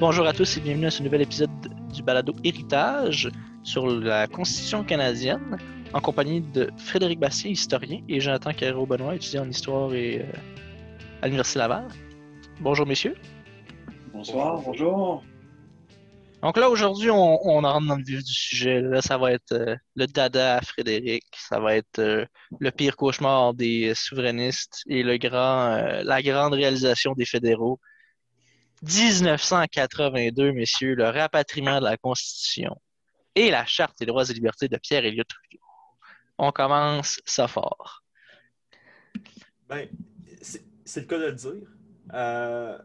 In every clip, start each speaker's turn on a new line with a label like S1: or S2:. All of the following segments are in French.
S1: Bonjour à tous et bienvenue à ce nouvel épisode du balado Héritage sur la Constitution canadienne en compagnie de Frédéric Bassier, historien, et Jonathan Carreau-Benoît, étudiant en histoire et euh, à l'Université Laval. Bonjour messieurs.
S2: Bonsoir, bonjour.
S1: Donc là, aujourd'hui, on, on rentre dans le vif du sujet. Là, ça va être euh, le dada à Frédéric, ça va être euh, le pire cauchemar des souverainistes et le grand, la grande réalisation des fédéraux. 1982, messieurs, le rapatriement de la Constitution et la Charte des droits et libertés de pierre Elliott Trudeau. On commence ça fort.
S3: Ben, c'est le cas de le dire. Euh,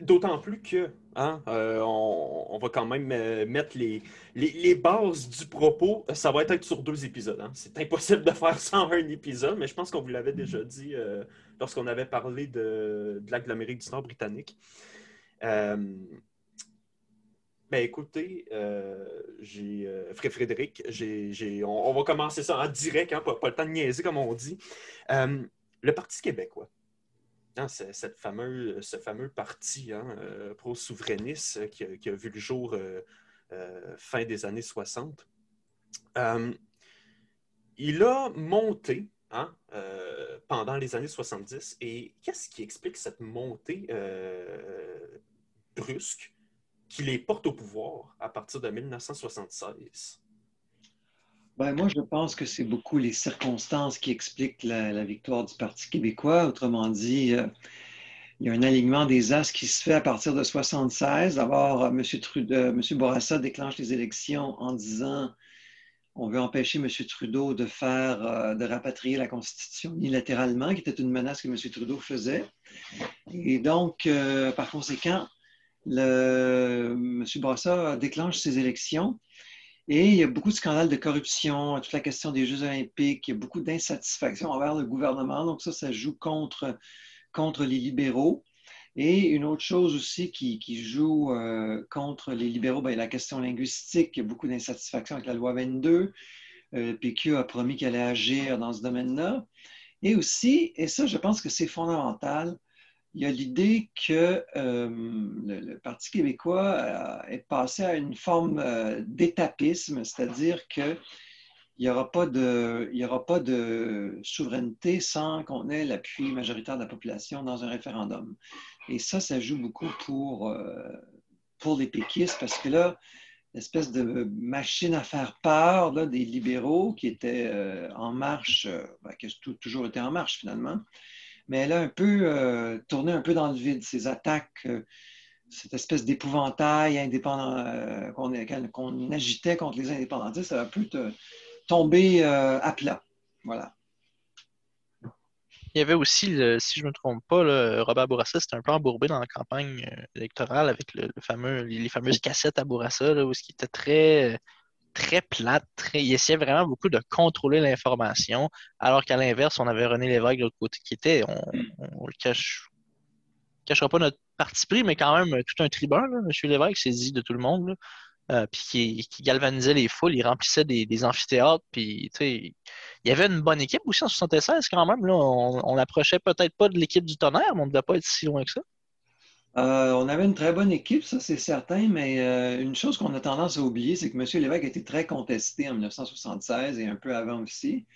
S3: D'autant plus que hein, euh, on, va quand même euh, mettre les, bases du propos. Ça va être sur deux épisodes. Hein. C'est impossible de faire ça en un épisode, mais je pense qu'on vous l'avait déjà dit lorsqu'on avait parlé de, de de l'Amérique du Nord britannique. Euh, ben écoutez, j'ai Frédéric, j'ai, on, va commencer ça en direct, hein, pas, pas, le temps de niaiser comme on dit. le Parti québécois. Hein, cette ce fameux parti hein, euh, pro-souverainiste euh, qui, qui, a vu le jour euh, euh, fin des années 60. Euh, il a monté hein, euh, pendant les années 70 et qu'est-ce qui explique cette montée brusque qui les porte au pouvoir à partir de 1976?
S2: Ben, moi, je pense que c'est beaucoup les circonstances qui expliquent la, victoire du Parti québécois. Autrement dit, euh, il y a un alignement des as qui se fait à partir de 76. D'abord, M. Trudeau, M. Bourassa déclenche les élections en disant on veut empêcher M. Trudeau de faire, euh, de rapatrier la Constitution unilatéralement, qui était une menace que M. Trudeau faisait. Et donc, euh, par conséquent, le, M. Bourassa déclenche ces élections. Et il y a beaucoup de scandales de corruption, toute la question des Jeux olympiques, il y a beaucoup d'insatisfaction envers le gouvernement. Donc ça, ça joue contre, contre les libéraux. Et une autre chose aussi qui, qui joue euh, contre les libéraux, bien, la question linguistique, il y a beaucoup d'insatisfaction avec la loi 22. Euh, le PQ a promis qu'elle allait agir dans ce domaine-là. Et aussi, et ça, je pense que c'est fondamental, il y a l'idée que euh, le, Parti québécois euh, est passé à une forme euh, d'étapisme, c'est-à-dire qu'il n'y aura, pas de, aura pas de souveraineté sans qu'on ait l'appui majoritaire de la population dans un référendum. Et ça, ça joue beaucoup pour, euh, les péquistes parce que là, l'espèce de machine à faire peur des libéraux qui étaient en marche, ben, qui a toujours été en marche finalement, mais elle a un peu euh, tourné un peu dans le vide, ces attaques, euh, cette espèce d'épouvantail indépendant euh, qu'on qu agitait contre les indépendantistes, ça a un peu tombé à plat. Voilà.
S1: Il y avait aussi, si je ne me trompe pas, Robert Bourassa, c'était un peu embourbé dans la campagne électorale avec le fameux, les, les, fameuses cassettes à Bourassa, là, où ce qui était très très plate. Très... Il essayait vraiment beaucoup de contrôler l'information, alors qu'à l'inverse, on avait René Lévesque de l'autre côté qui était, on, on le cache, cachera pas notre parti pris, mais quand même tout un tribun, là, M. Lévesque s'est dit de tout le monde, euh, puis qui, qui, galvanisait les foules, il remplissait des, des amphithéâtres, puis il y avait une bonne équipe aussi en 76 quand même. Là, on, on approchait peut-être pas de l'équipe du tonnerre, mais on ne devait pas être si loin que ça.
S2: Euh, on avait une très bonne équipe, ça c'est certain, mais euh, une chose qu'on a tendance à oublier, c'est que M. Lévesque été très contesté en 1976 et un peu avant aussi.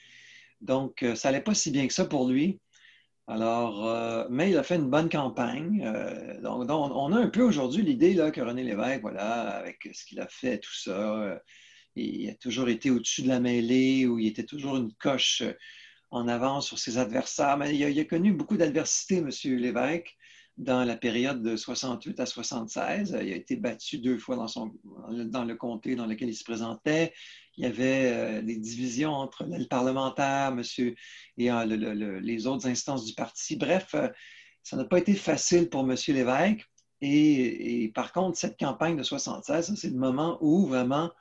S2: Donc, euh, ça n'allait pas si bien que ça pour lui. Alors, mais il a fait une bonne campagne. Donc, donc, on a un peu aujourd'hui l'idée que René Lévesque, voilà, avec ce qu'il a fait, tout ça, il a toujours été au-dessus de la mêlée, ou il était toujours une coche en avance sur ses adversaires. Mais il a, il a connu beaucoup d'adversité, M. Lévesque dans la période de 68 à 76. Il a été battu deux fois dans, son, dans le comté dans lequel il se présentait. Il y avait euh, des divisions entre le parlementaire, monsieur, et euh, le, le, les autres instances du parti. Bref, euh, ça n'a pas été facile pour monsieur Lévesque. Et, par contre, cette campagne de 76, c'est le moment où vraiment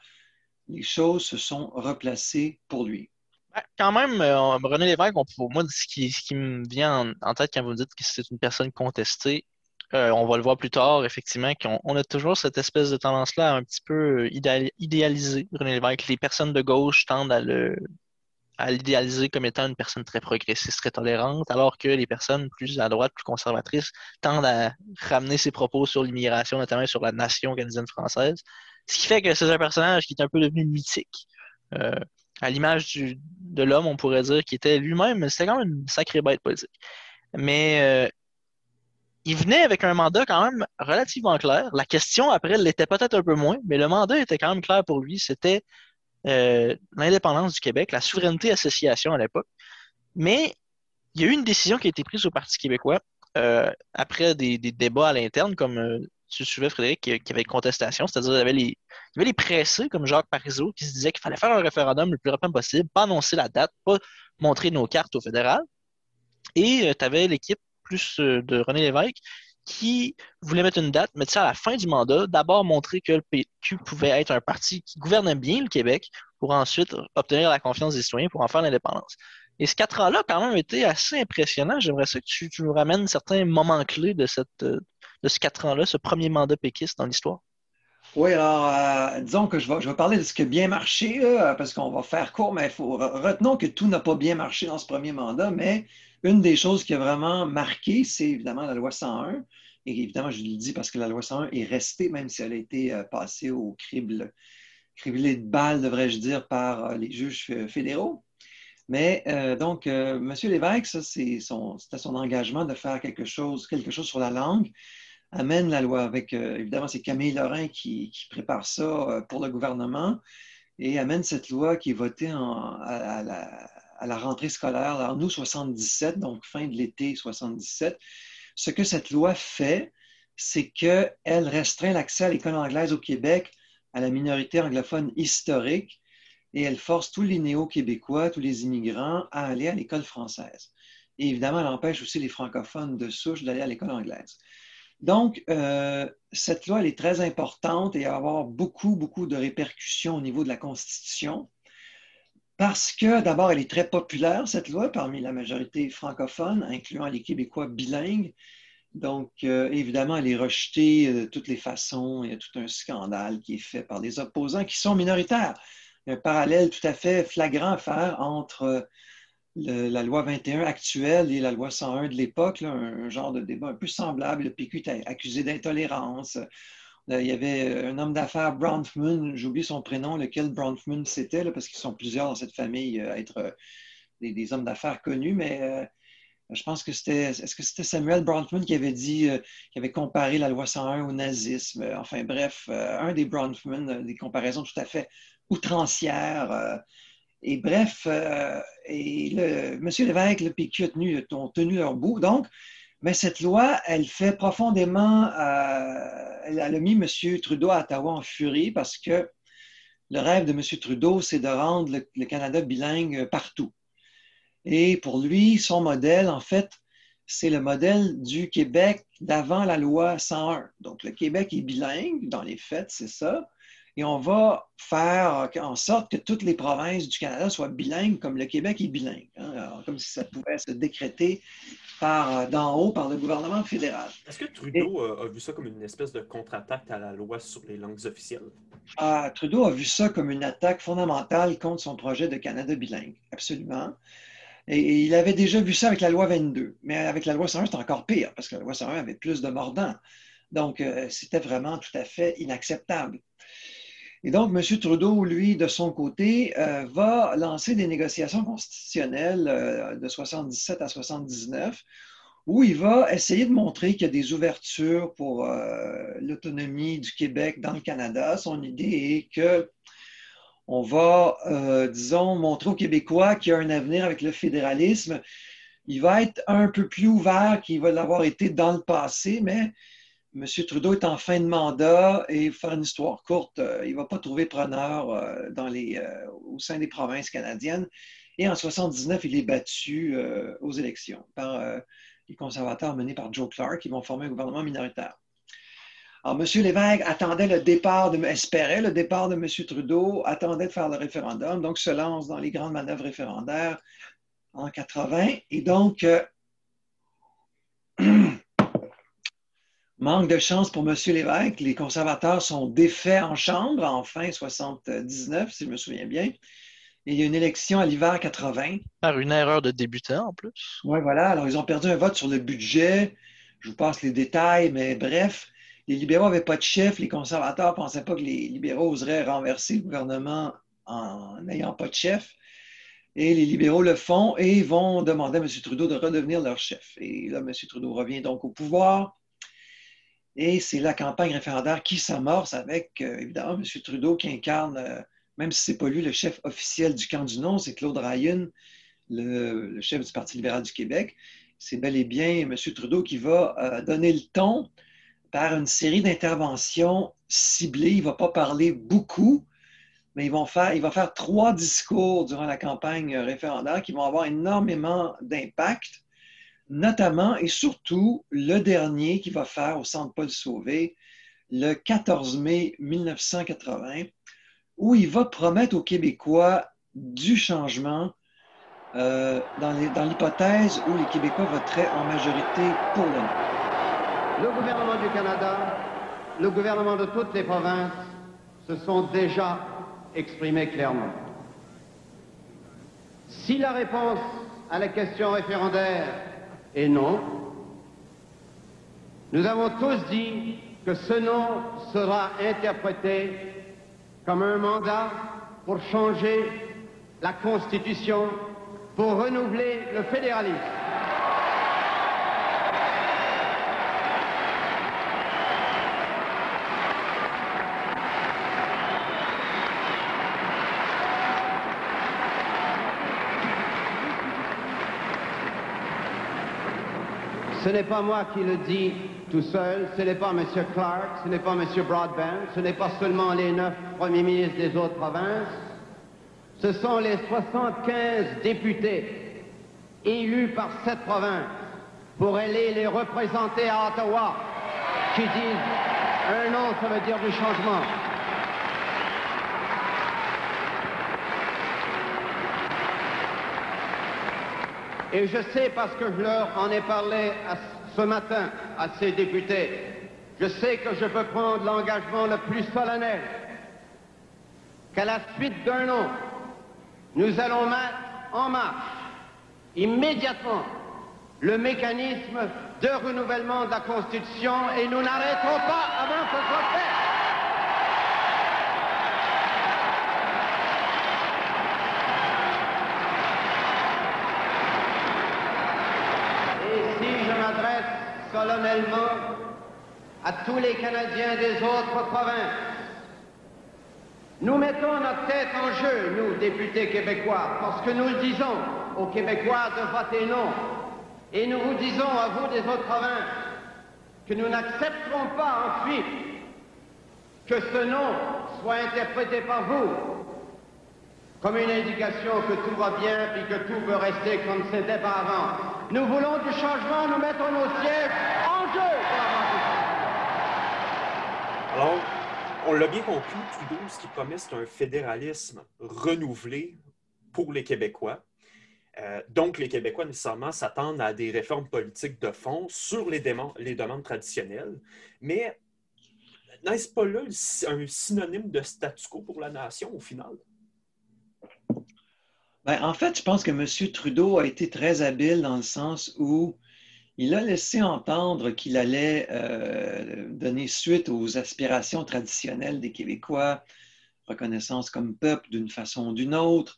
S2: les choses se sont replacées pour lui.
S1: Quand même, euh, René Lévesque, moi, ce qui, me vient en, tête quand vous dites que c'est une personne contestée, euh, on va le voir plus tard, effectivement, qu'on on a toujours cette espèce de tendance-là un petit peu idéal, idéaliser René Lévesque. Les personnes de gauche tendent à à l'idéaliser comme étant une personne très progressiste, très tolérante, alors que les personnes plus à droite, plus conservatrices, tendent à ramener ses propos sur l'immigration, notamment sur la nation canadienne française. Ce qui fait que c'est un personnage qui est un peu devenu mythique. Euh, à l'image de l'homme, on pourrait dire, qui était lui-même, c'était quand même une sacrée bête politique. Mais euh, il venait avec un mandat quand même relativement clair. La question, après, l'était peut-être un peu moins, mais le mandat était quand même clair pour lui. C'était euh, l'indépendance du Québec, la souveraineté association à l'époque. Mais il y a eu une décision qui a été prise au Parti québécois euh, après des, débats à l'interne, comme tu suivais, Frédéric, qui, avait une contestation, c'est-à-dire qu'il y avait les, y avait les pressés, comme Jacques Parizeau, qui se disaient qu'il fallait faire un référendum le plus rapidement possible, pas annoncer la date, pas montrer nos cartes au fédéral. Et tu avais l'équipe plus de René Lévesque qui voulait mettre une date, mais ça à la fin du mandat, d'abord montrer que le PQ pouvait être un parti qui gouvernait bien le Québec pour ensuite obtenir la confiance des citoyens pour en faire l'indépendance. Et ce quatre ans-là, quand même, été assez impressionnant. J'aimerais ça que tu, nous ramènes certains moments clés de, cette, de ce quatre ans-là, ce premier mandat péquiste dans l'histoire?
S2: Oui, alors, euh, disons que je vais, je vais, parler de ce qui a bien marché, parce qu'on va faire court, mais faut, retenons que tout n'a pas bien marché dans ce premier mandat, mais une des choses qui a vraiment marqué, c'est évidemment la loi 101. Et évidemment, je le dis parce que la loi 101 est restée, même si elle a été euh, passée au crible, criblé de balles, devrais-je dire, par euh, les juges fédéraux. Mais donc, M. Lévesque, c'était son, son, engagement de faire quelque chose, quelque chose sur la langue, amène la loi avec, évidemment, c'est Camille Lorrain qui, prépare ça pour le gouvernement et amène cette loi qui est votée à, la, à la rentrée scolaire, en août 77, donc fin de l'été 77, ce que cette loi fait, c'est qu'elle restreint l'accès à l'école anglaise au Québec à la minorité anglophone historique et elle force tous les néo-québécois, tous les immigrants à aller à l'école française. Et évidemment, elle empêche aussi les francophones de souche d'aller à l'école anglaise. Donc, euh, cette loi, elle est très importante et va avoir beaucoup, beaucoup de répercussions au niveau de la Constitution. Parce que d'abord, elle est très populaire, cette loi, parmi la majorité francophone, incluant les Québécois bilingues. Donc, euh, évidemment, elle est rejetée de toutes les façons. Il y a tout un scandale qui est fait par des opposants qui sont minoritaires. Un parallèle tout à fait flagrant à faire entre la loi 21 actuelle et la loi 101 de l'époque, un, genre de débat un peu semblable. Le PQ est accusé d'intolérance. Euh, il y avait euh, un homme d'affaires, Bronfman, j'ai oublié son prénom, lequel Bronfman c'était, parce qu'ils sont plusieurs dans cette famille euh, à être des, hommes d'affaires connus, mais je pense que c'était, est-ce que c'était Samuel Bronfman qui avait dit, qui avait comparé la loi 101 au nazisme? Enfin bref, un des Bronfman, des comparaisons tout à fait outrancières. Et bref, le, M. Lévesque, le PQ a tenu, ont tenu leur bout. Donc, mais cette loi, elle fait profondément, euh, elle a mis M. Trudeau à Ottawa en furie parce que le rêve de M. Trudeau, c'est de rendre le, Canada bilingue partout. Et pour lui, son modèle, en fait, c'est le modèle du Québec d'avant la loi 101. Donc, le Québec est bilingue, dans les faits, c'est ça. Et on va faire en sorte que toutes les provinces du Canada soient bilingues comme le Québec est bilingue. Hein. comme si ça pouvait se décréter par euh, d'en haut par le gouvernement fédéral.
S3: Est-ce que Trudeau euh, a vu ça comme une espèce de contre-attaque à la loi sur les langues officielles?
S2: Ah, Trudeau a vu ça comme une attaque fondamentale contre son projet de Canada bilingue, absolument. Et, il avait déjà vu ça avec la loi 22. Mais avec la loi 101, c'était encore pire, parce que la loi 101 avait plus de mordants. Donc, euh, c'était vraiment tout à fait inacceptable. Et donc, M. Trudeau, lui, de son côté, euh, va lancer des négociations constitutionnelles euh, de 77 à 79 où il va essayer de montrer qu'il y a des ouvertures pour euh, l'autonomie du Québec dans le Canada. Son idée est que on va, disons, montrer aux Québécois qu'il y a un avenir avec le fédéralisme. Il va être un peu plus ouvert qu'il va l'avoir été dans le passé, mais M. Trudeau est en fin de mandat et faire une histoire courte, euh, il ne va pas trouver preneur euh, euh, au sein des provinces canadiennes. Et en 79, il est battu aux élections par les conservateurs menés par Joe Clark qui vont former un gouvernement minoritaire. Alors, M. Lévesque attendait le départ, de, espérait le départ de M. Trudeau, attendait de faire le référendum, donc se lance dans les grandes manœuvres référendaires en 80. Et donc, Manque de chance pour M. Lévesque. Les conservateurs sont défaits en chambre en fin 79, si je me souviens bien. Et il y a une élection à l'hiver 80.
S1: Par une erreur de débutant en plus.
S2: Oui, voilà. Alors, ils ont perdu un vote sur le budget. Je vous passe les détails, mais bref, les libéraux n'avaient pas de chef. Les conservateurs ne pensaient pas que les libéraux oseraient renverser le gouvernement en n'ayant pas de chef. Et les libéraux le font et vont demander à M. Trudeau de redevenir leur chef. Et là, M. Trudeau revient donc au pouvoir. Et c'est la campagne référendaire qui s'amorce avec, euh, évidemment, M. Trudeau qui incarne, euh, même si ce n'est pas lui le chef officiel du camp du non, c'est Claude Ryan, le, chef du Parti libéral du Québec. C'est bel et bien M. Trudeau qui va euh, donner le ton par une série d'interventions ciblées. Il ne va pas parler beaucoup, mais il va faire trois discours durant la campagne référendaire qui vont avoir énormément d'impact, notamment et surtout le dernier qu'il va faire au Centre Paul Sauvé le 14 mai 1980, où il va promettre aux Québécois du changement euh, dans l'hypothèse où les Québécois voteraient en majorité pour le non.
S4: Le gouvernement du Canada, le gouvernement de toutes les provinces se sont déjà exprimé clairement. Si la réponse à la question référendaire est non, nous avons tous dit que ce non sera interprété comme un mandat pour changer la Constitution, pour renouveler le fédéralisme. Ce n'est pas moi qui le dis tout seul, ce n'est pas M. Clark, ce n'est pas M. Broadbent, ce n'est pas seulement les neuf premiers ministres des autres provinces, ce sont les 75 députés élus par cette province pour aller les représenter à Ottawa qui disent un nom, ça veut dire du changement. Et je sais, parce que je leur en ai parlé ce matin à ces députés, je sais que je peux prendre l'engagement le plus solennel qu'à la suite d'un an, nous allons mettre en marche immédiatement le mécanisme de renouvellement de la Constitution et nous n'arrêterons pas avant que ce soit fait. Solennellement à tous les Canadiens des autres provinces. Nous mettons notre tête en jeu, nous, députés québécois, parce que nous le disons aux Québécois de voter non. Et nous vous disons à vous des autres provinces que nous n'accepterons pas ensuite que ce non soit interprété par vous comme une indication que tout va bien et que tout peut rester comme c'était par avant. Nous voulons du changement, nous mettons nos sièges en jeu
S3: Alors, on l'a bien compris, Trudeau, ce qu'il promet, c'est un fédéralisme renouvelé pour les Québécois. Euh, donc, les Québécois, nécessairement, s'attendent à des réformes politiques de fond sur les, les demandes traditionnelles. Mais n'est-ce pas là un synonyme de statu quo pour la nation, au final?
S2: Ben, en fait, je pense que M. Trudeau a été très habile dans le sens où il a laissé entendre qu'il allait euh, donner suite aux aspirations traditionnelles des Québécois, reconnaissance comme peuple d'une façon ou d'une autre,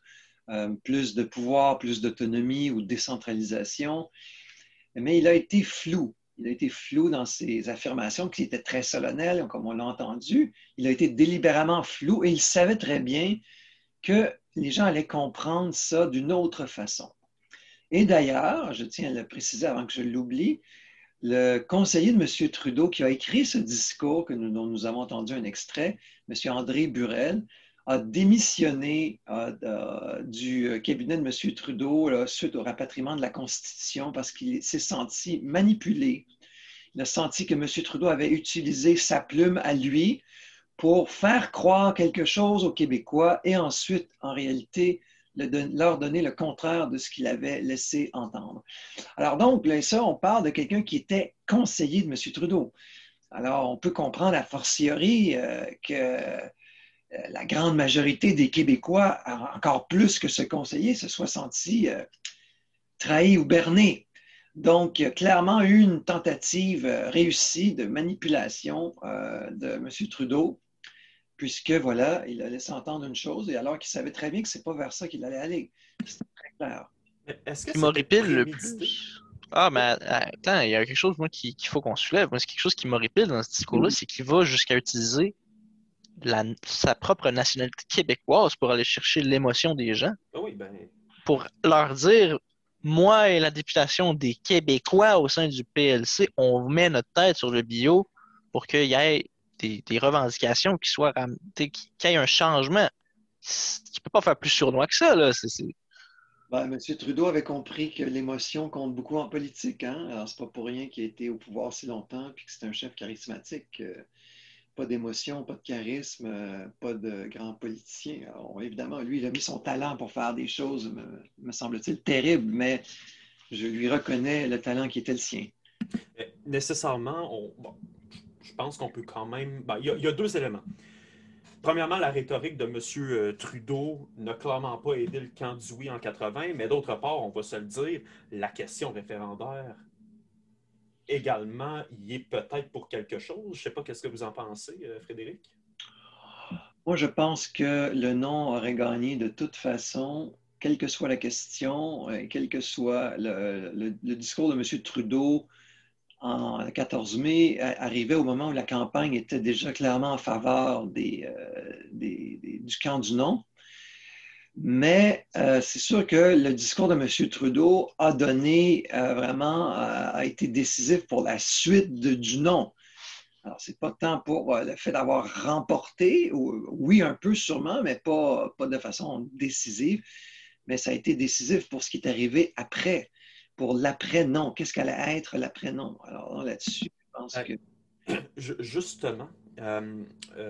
S2: euh, plus de pouvoir, plus d'autonomie ou décentralisation. Mais il a été flou. Il a été flou dans ses affirmations qui étaient très solennelles, comme on l'a entendu. Il a été délibérément flou et il savait très bien que les gens allaient comprendre ça d'une autre façon. Et d'ailleurs, je tiens à le préciser avant que je l'oublie, le conseiller de M. Trudeau qui a écrit ce discours que nous, dont nous avons entendu un extrait, M. André Burel, a démissionné euh, euh, du cabinet de M. Trudeau suite au rapatriement de la Constitution parce qu'il s'est senti manipulé. Il a senti que M. Trudeau avait utilisé sa plume à lui pour faire croire quelque chose aux Québécois et ensuite, en réalité, leur donner le contraire de ce qu'il avait laissé entendre. Alors donc, là, ça, on parle de quelqu'un qui était conseiller de M. Trudeau. Alors, on peut comprendre a fortiori euh, que la grande majorité des Québécois, encore plus que ce conseiller, se soit senti euh, trahi ou berné. Donc, il y a clairement eu une tentative euh, réussie de manipulation euh, de M. Trudeau, puisque, voilà, il a laissé entendre une chose, et alors qu'il savait très bien que ce n'est pas vers ça qu'il allait aller. C'était très clair.
S1: Est-ce que m'horripile le plus? Ah, mais attends, il y a quelque chose, moi, qu'il faut qu'on soulève. Moi, c'est quelque chose qui m'horripile dans ce discours-là, c'est qu'il va jusqu'à utiliser sa propre nationalité québécoise pour aller chercher l'émotion des gens.
S3: Ah oui, ben...
S1: Pour leur dire, moi et la députation des Québécois au sein du PLC, on met notre tête sur le bio pour qu'il y ait des, revendications qui soient qu'il y ait un changement. Ne peut pas faire plus sournois que ça. Là.
S2: Ben, M. Trudeau avait compris que l'émotion compte beaucoup en politique. Hein? Alors, c'est pas pour rien qu'il a été au pouvoir si longtemps et que c'est un chef charismatique. Euh, pas d'émotion, pas de charisme, euh, pas de grand politicien. évidemment, lui, il a mis son talent pour faire des choses, me, semble-t-il, terribles, mais je lui reconnais le talent qui était le sien.
S3: Nécessairement, je pense qu'on peut quand même. Ben, il, y a, deux éléments. Premièrement, la rhétorique de M. Euh, Trudeau n'a clairement pas aidé le camp du oui en 80, mais d'autre part, on va se le dire, la question référendaire également y est peut-être pour quelque chose. Je ne sais pas qu'est-ce que vous en pensez, euh, Frédéric?
S2: Moi, je pense que le non aurait gagné de toute façon, quelle que soit la question, et quel que soit le, discours de M. Trudeau en 14 mai, arrivait au moment où la campagne était déjà clairement en faveur des, euh, du camp du non. Mais euh, c'est sûr que le discours de M. Trudeau a donné euh, vraiment, a été décisif pour la suite du non. Alors, ce n'est pas tant pour le fait d'avoir remporté, oui, un peu sûrement, mais pas, pas de façon décisive, mais ça a été décisif pour ce qui est arrivé après, pour l'après-non. Qu'est-ce qu'allait être l'après-non? Alors là-dessus, je pense que.
S3: Justement,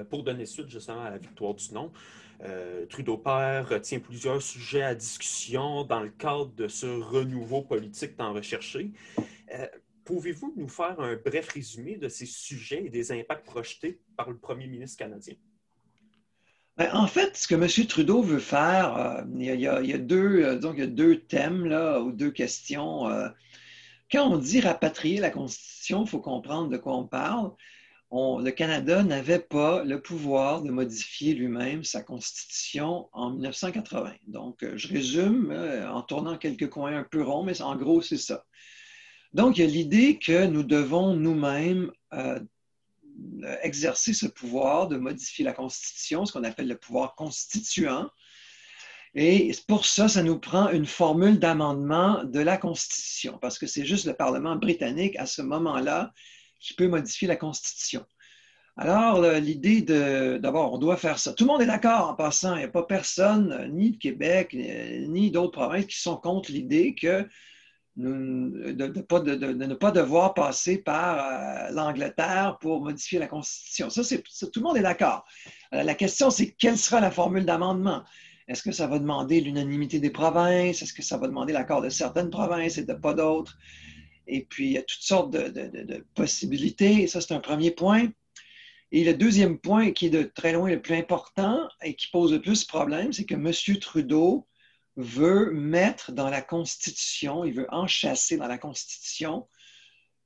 S3: pour donner suite justement à la victoire du euh, Trudeau père retient plusieurs sujets à discussion dans le cadre de ce renouveau politique tant recherché. Euh, pouvez-vous nous faire un bref résumé de ces sujets et des impacts projetés par le premier ministre canadien?
S2: Ben, en fait, ce que M. Trudeau veut faire, euh, il, y a, deux, donc il y a deux thèmes là, ou deux questions. quand on dit rapatrier la Constitution, il faut comprendre de quoi on parle le Canada n'avait pas le pouvoir de modifier lui-même sa constitution en 1980. Donc, euh, je résume euh, en tournant quelques coins un peu ronds, mais en gros, c'est ça. Donc, il y a l'idée que nous devons nous-mêmes euh, exercer ce pouvoir de modifier la Constitution, ce qu'on appelle le pouvoir constituant. Et pour ça, ça nous prend une formule d'amendement de la Constitution, parce que c'est juste le Parlement britannique à ce moment-là qui peut modifier la Constitution. Alors, l'idée d'abord, on doit faire ça. Tout le monde est d'accord en passant. Il n'y a pas personne, ni de Québec, ni d'autres provinces, qui sont contre l'idée que de, ne pas devoir passer par euh, l'Angleterre pour modifier la Constitution. Ça, tout le monde est d'accord. la question, c'est quelle sera la formule d'amendement? Est-ce que ça va demander l'unanimité des provinces? Est-ce que ça va demander l'accord de certaines provinces et de pas d'autres? Et puis, il y a toutes sortes de, possibilités. ça, c'est un premier point. Et le deuxième point, qui est de très loin le plus important et qui pose le plus de problèmes, c'est que M. Trudeau veut mettre dans la Constitution, il veut enchasser dans la Constitution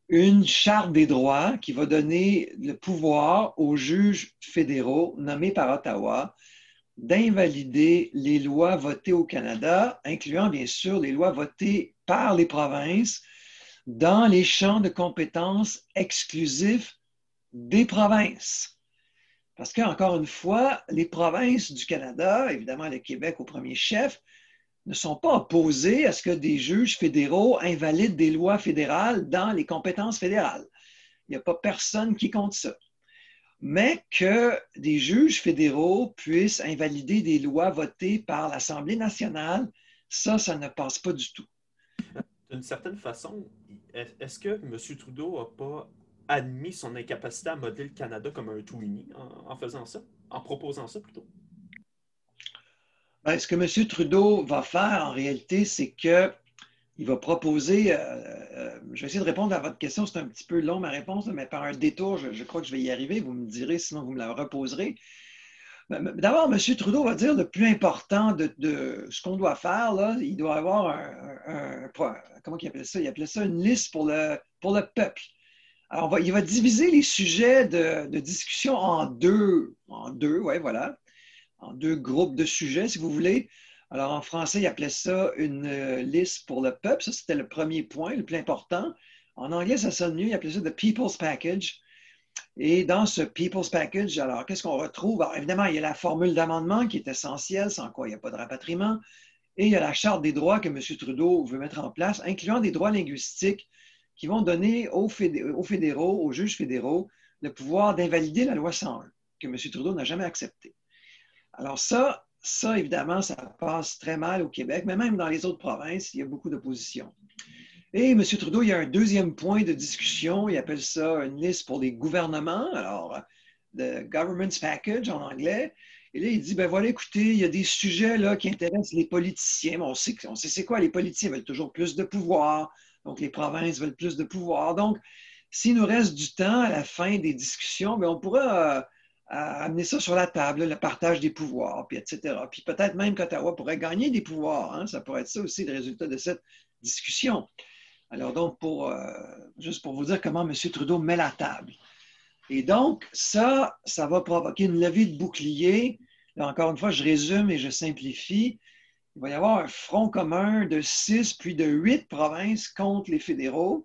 S2: une charte des droits qui va donner le pouvoir aux juges fédéraux nommés par Ottawa d'invalider les lois votées au Canada, incluant bien sûr les lois votées par les provinces dans les champs de compétences exclusifs des provinces. Parce qu'encore une fois, les provinces du Canada, évidemment le Québec au premier chef, ne sont pas opposées à ce que des juges fédéraux invalident des lois fédérales dans les compétences fédérales. Il n'y a pas personne qui compte ça. Mais que des juges fédéraux puissent invalider des lois votées par l'Assemblée nationale, ça, ça ne passe pas du tout.
S3: D'une certaine façon, est-ce que M. Trudeau n'a pas admis son incapacité à modeler le Canada comme un tout uni en, faisant ça, en proposant ça plutôt?
S2: Ben, ce que M. Trudeau va faire en réalité, c'est que il va proposer, euh, euh, je vais essayer de répondre à votre question, c'est un petit peu long ma réponse, mais par un détour, je, crois que je vais y arriver, vous me direz, sinon vous me la reposerez. D'abord, M. Trudeau va dire le plus important de, ce qu'on doit faire, il doit avoir un, comment il appelle ça? Il appelait ça une liste pour le, pour le peuple. Alors, il va diviser les sujets de, discussion en deux, en deux, ouais, voilà, en deux groupes de sujets, si vous voulez. Alors, en français, il appelait ça une euh, liste pour le peuple. Ça, c'était le premier point, le plus important. En anglais, ça sonne mieux. Il appelait ça The People's Package. Et dans ce People's Package, alors, qu'est-ce qu'on retrouve? Alors, évidemment, il y a la formule d'amendement qui est essentielle, sans quoi il n'y a pas de rapatriement. Et il y a la charte des droits que M. Trudeau veut mettre en place, incluant des droits linguistiques qui vont donner aux, fédéraux, aux juges fédéraux, le pouvoir d'invalider la loi 101, que M. Trudeau n'a jamais accepté. Alors ça, ça, évidemment, ça passe très mal au Québec, mais même dans les autres provinces, il y a beaucoup d'opposition. Et M. Trudeau, il y a un deuxième point de discussion, il appelle ça une liste pour les gouvernements, alors, the Government's Package en anglais. Et là, il dit, ben voilà, écoutez, il y a des sujets là, qui intéressent les politiciens. on sait, on sait c'est quoi, les politiciens veulent toujours plus de pouvoir, donc les provinces veulent plus de pouvoir. Donc, s'il nous reste du temps à la fin des discussions, ben, on pourra euh, amener ça sur la table, le partage des pouvoirs, puis etc. Puis peut-être même qu'Ottawa pourrait gagner des pouvoirs. Hein. Ça pourrait être ça aussi le résultat de cette discussion. Alors donc, pour, euh, juste pour vous dire comment M. Trudeau met la table. Et donc, ça, ça va provoquer une levée de bouclier. Là, encore une fois, je résume et je simplifie. Il va y avoir un front commun de six puis de huit provinces contre les fédéraux.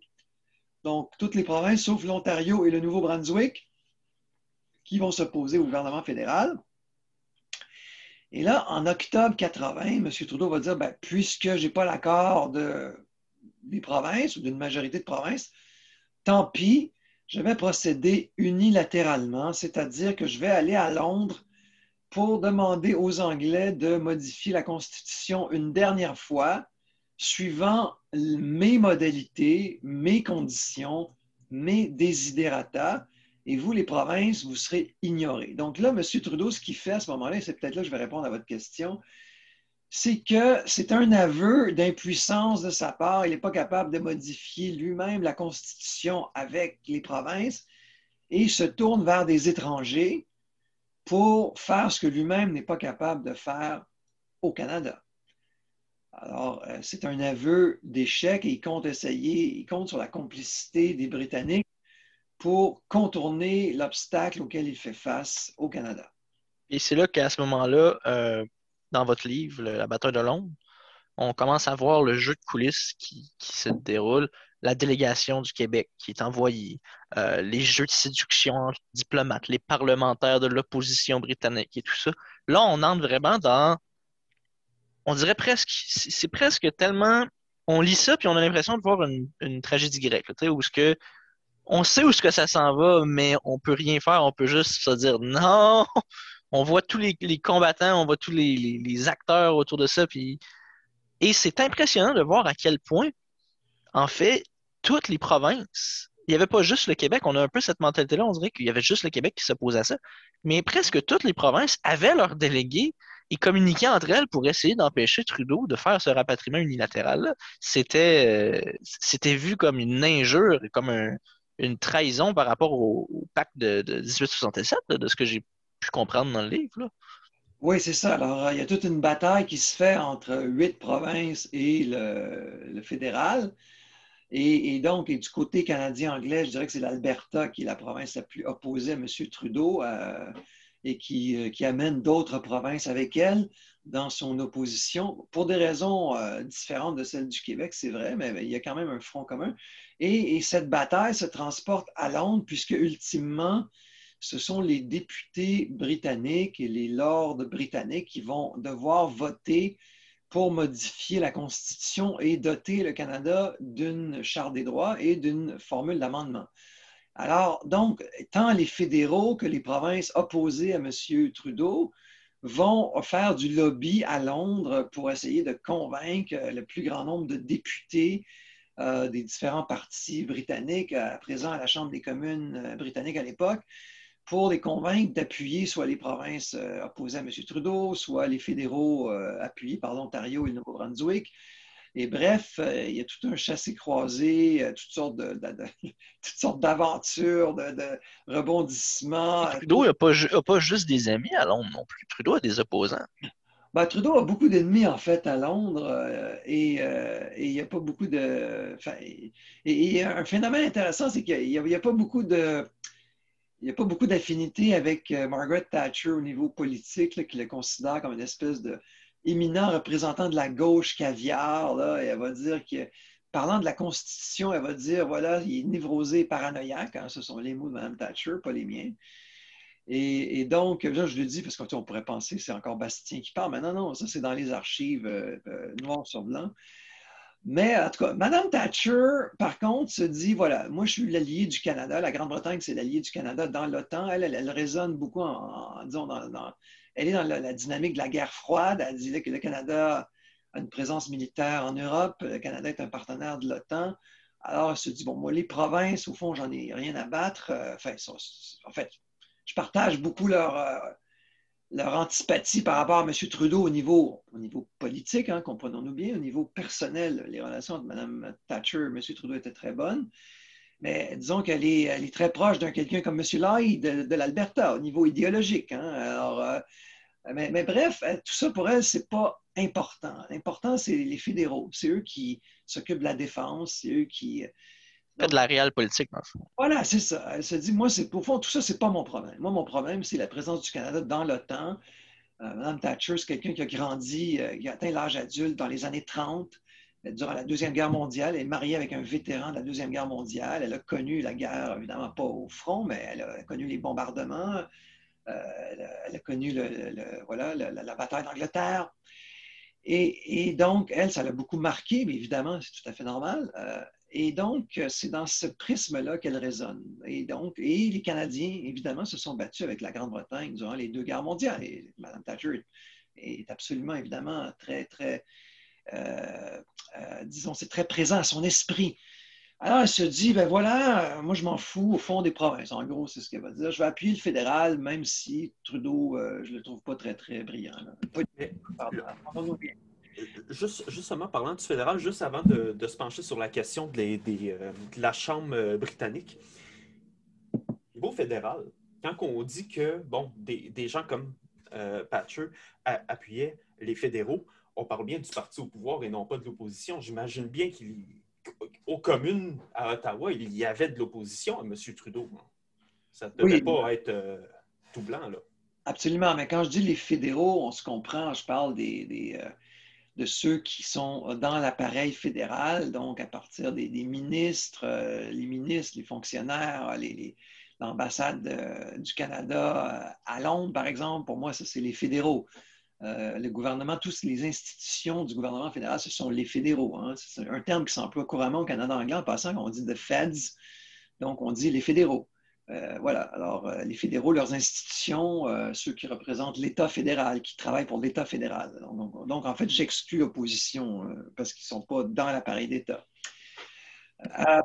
S2: Donc, toutes les provinces sauf l'Ontario et le Nouveau-Brunswick qui vont s'opposer au gouvernement fédéral. Et là, en octobre 80, M. Trudeau va dire ben, puisque je n'ai pas l'accord de, des provinces ou d'une majorité de provinces, tant pis, je vais procéder unilatéralement, c'est-à-dire que je vais aller à Londres pour demander aux Anglais de modifier la Constitution une dernière fois, suivant mes modalités, mes conditions, mes desiderata, et vous, les provinces, vous serez ignorés. Donc là, M. Trudeau, ce qu'il fait à ce moment-là, c'est peut-être là que je vais répondre à votre question, c'est que c'est un aveu d'impuissance de sa part. Il n'est pas capable de modifier lui-même la Constitution avec les provinces et il se tourne vers des étrangers pour faire ce que lui-même n'est pas capable de faire au Canada. Alors, euh, c'est un aveu d'échec et il compte essayer, il compte sur la complicité des Britanniques pour contourner l'obstacle auquel il fait face au Canada.
S1: Et c'est là qu'à ce moment-là, euh, dans votre livre, La bataille de Londres, on commence à voir le jeu de coulisses qui, se déroule, la délégation du Québec qui est envoyée, euh, les jeux de séduction entre diplomates, les parlementaires de l'opposition britannique et tout ça. Là, on entre vraiment dans, on dirait presque, c'est presque tellement, on lit ça puis on a l'impression de voir une, tragédie grecque, où ce que on sait où ce que ça s'en va, mais on peut rien faire, on peut juste se dire non, on voit tous les, combattants, on voit tous les, acteurs autour de ça. Puis... Et c'est impressionnant de voir à quel point, en fait, toutes les provinces, il n'y avait pas juste le Québec, on a un peu cette mentalité-là, on dirait qu'il y avait juste le Québec qui s'opposait à ça, mais presque toutes les provinces avaient leurs délégués et communiquaient entre elles pour essayer d'empêcher Trudeau de faire ce rapatriement unilatéral. C'était, euh, c'était vu comme une injure, comme une trahison par rapport au, pacte de, 1867, de ce que j'ai pu comprendre dans le livre.
S2: Oui, c'est ça. Alors, euh, il y a toute une bataille qui se fait entre huit provinces et le, fédéral. Et, donc, du côté canadien-anglais, je dirais que c'est l'Alberta qui est la province la plus opposée à M. Trudeau euh, et euh, qui, amène d'autres provinces avec elle dans son opposition, pour des raisons différentes de celles du Québec, c'est vrai, mais il y a quand même un front commun. Et, et, cette bataille se transporte à Londres, puisque ultimement, ce sont les députés britanniques et les lords britanniques qui vont devoir voter pour modifier la Constitution et doter le Canada d'une charte des droits et d'une formule d'amendement. Alors, donc, tant les fédéraux que les provinces opposées à M. Trudeau vont faire du lobby à Londres pour essayer de convaincre le plus grand nombre de députés euh, des différents partis britanniques, à présent à la Chambre des communes euh, britanniques à l'époque, pour les convaincre d'appuyer soit les provinces euh, opposées à M. Trudeau, soit les fédéraux euh, appuyés par l'Ontario et le Nouveau-Brunswick. Et bref, euh, il y a tout un chassé-croisé, euh, toutes sortes de, toutes sortes d'aventures, de, rebondissements.
S1: Trudeau n'a pas, pas, juste des amis à Londres non plus. Trudeau a des opposants.
S2: Ben, Trudeau a beaucoup d'ennemis, en fait, à Londres, et, il n'y a pas beaucoup de... et, un phénomène intéressant, c'est qu'il n'y a, pas beaucoup de il n'y a pas beaucoup d'affinité avec euh, Margaret Thatcher au niveau politique, qui le considère comme une espèce de éminent représentant de la gauche caviar. Là, elle va dire que, parlant de la Constitution, elle va dire voilà, il est névrosé et paranoïaque. Hein, ce sont les mots de Mme Thatcher, pas les miens. Et, donc, je le dis parce qu'on pourrait penser c'est encore Bastien qui parle, mais non, non, ça c'est dans les archives euh, euh, noir sur blanc. Mais en tout cas, Mme Thatcher, par contre, se dit, voilà, moi je suis l'allié du Canada, la Grande-Bretagne, c'est l'allié du Canada dans l'OTAN. Elle, elle, résonne beaucoup en, disons, dans, elle est dans la, dynamique de la guerre froide. Elle dit que le Canada a une présence militaire en Europe, le Canada est un partenaire de l'OTAN. Alors, elle se dit, bon, moi, les provinces, au fond, j'en ai rien à battre. Euh, enfin, en fait, je partage beaucoup leur, euh, leur antipathie par rapport à M. Trudeau au niveau, au niveau politique, hein, comprenons-nous bien, au niveau personnel, les relations entre Mme Thatcher et M. Trudeau étaient très bonnes. Mais disons qu'elle est, elle est très proche d'un quelqu'un comme M. Lloyd de, l'Alberta au niveau idéologique. Hein. Alors, euh, mais, bref, euh, tout ça pour elle, ce n'est pas important. L'important, c'est les fédéraux. C'est eux qui s'occupent de la défense, c'est eux qui,
S1: de la réelle politique,
S2: Voilà, c'est ça. Elle se dit, moi, c'est pour fond, tout ça, c'est pas mon problème. Moi, mon problème, c'est la présence du Canada dans l'OTAN. Euh, Mme Thatcher, c'est quelqu'un qui a grandi, euh, qui a atteint l'âge adulte dans les années 30, euh, durant la Deuxième Guerre mondiale. Elle est mariée avec un vétéran de la Deuxième Guerre mondiale. Elle a connu la guerre, évidemment pas au front, mais elle a connu les bombardements. elle, a, connu le, voilà, la, bataille d'Angleterre. Et, donc, elle, ça l'a beaucoup marqué, mais évidemment, c'est tout à fait normal. Et donc, euh, c'est dans ce prisme-là qu'elle résonne. Et donc, et les Canadiens, évidemment, se sont battus avec la Grande-Bretagne durant les deux guerres mondiales. Et Mme Thatcher est absolument, évidemment, très, très, euh, euh, disons, c'est très présent à son esprit. Alors, elle se dit, ben voilà, moi, je m'en fous au fond des provinces. En gros, c'est ce qu'elle va dire. Je vais appuyer le fédéral, même si Trudeau, je ne le trouve pas très, très brillant.
S3: Pardon, justement, parlant du fédéral, juste avant de, se pencher sur la question euh, de, la Chambre euh, britannique, au niveau fédéral, quand on dit que bon, des, gens comme euh, Thatcher appuyaient les fédéraux, on parle bien du parti au pouvoir et non pas de l'opposition. J'imagine bien qu'aux communes à Ottawa, il y avait de l'opposition à M. Trudeau. Ça ne devait pas être tout blanc. Là.
S2: Absolument, mais quand je dis les fédéraux, on se comprend, je parle des, de ceux qui sont dans l'appareil fédéral, donc à partir des, ministres, euh, les ministres, les fonctionnaires, l'ambassade euh, du Canada euh, à Londres, par exemple, pour moi, ça, c'est les fédéraux. Le gouvernement, toutes les institutions du gouvernement fédéral, ce sont les fédéraux. Hein. C'est un terme qui s'emploie couramment au Canada anglais en passant, on dit the feds, donc on dit les fédéraux. Euh, voilà. Alors, euh, les fédéraux, leurs institutions, euh, ceux qui représentent l'État fédéral, qui travaillent pour l'État fédéral. Donc, en fait, j'exclus l'opposition parce qu'ils ne sont pas dans l'appareil d'État.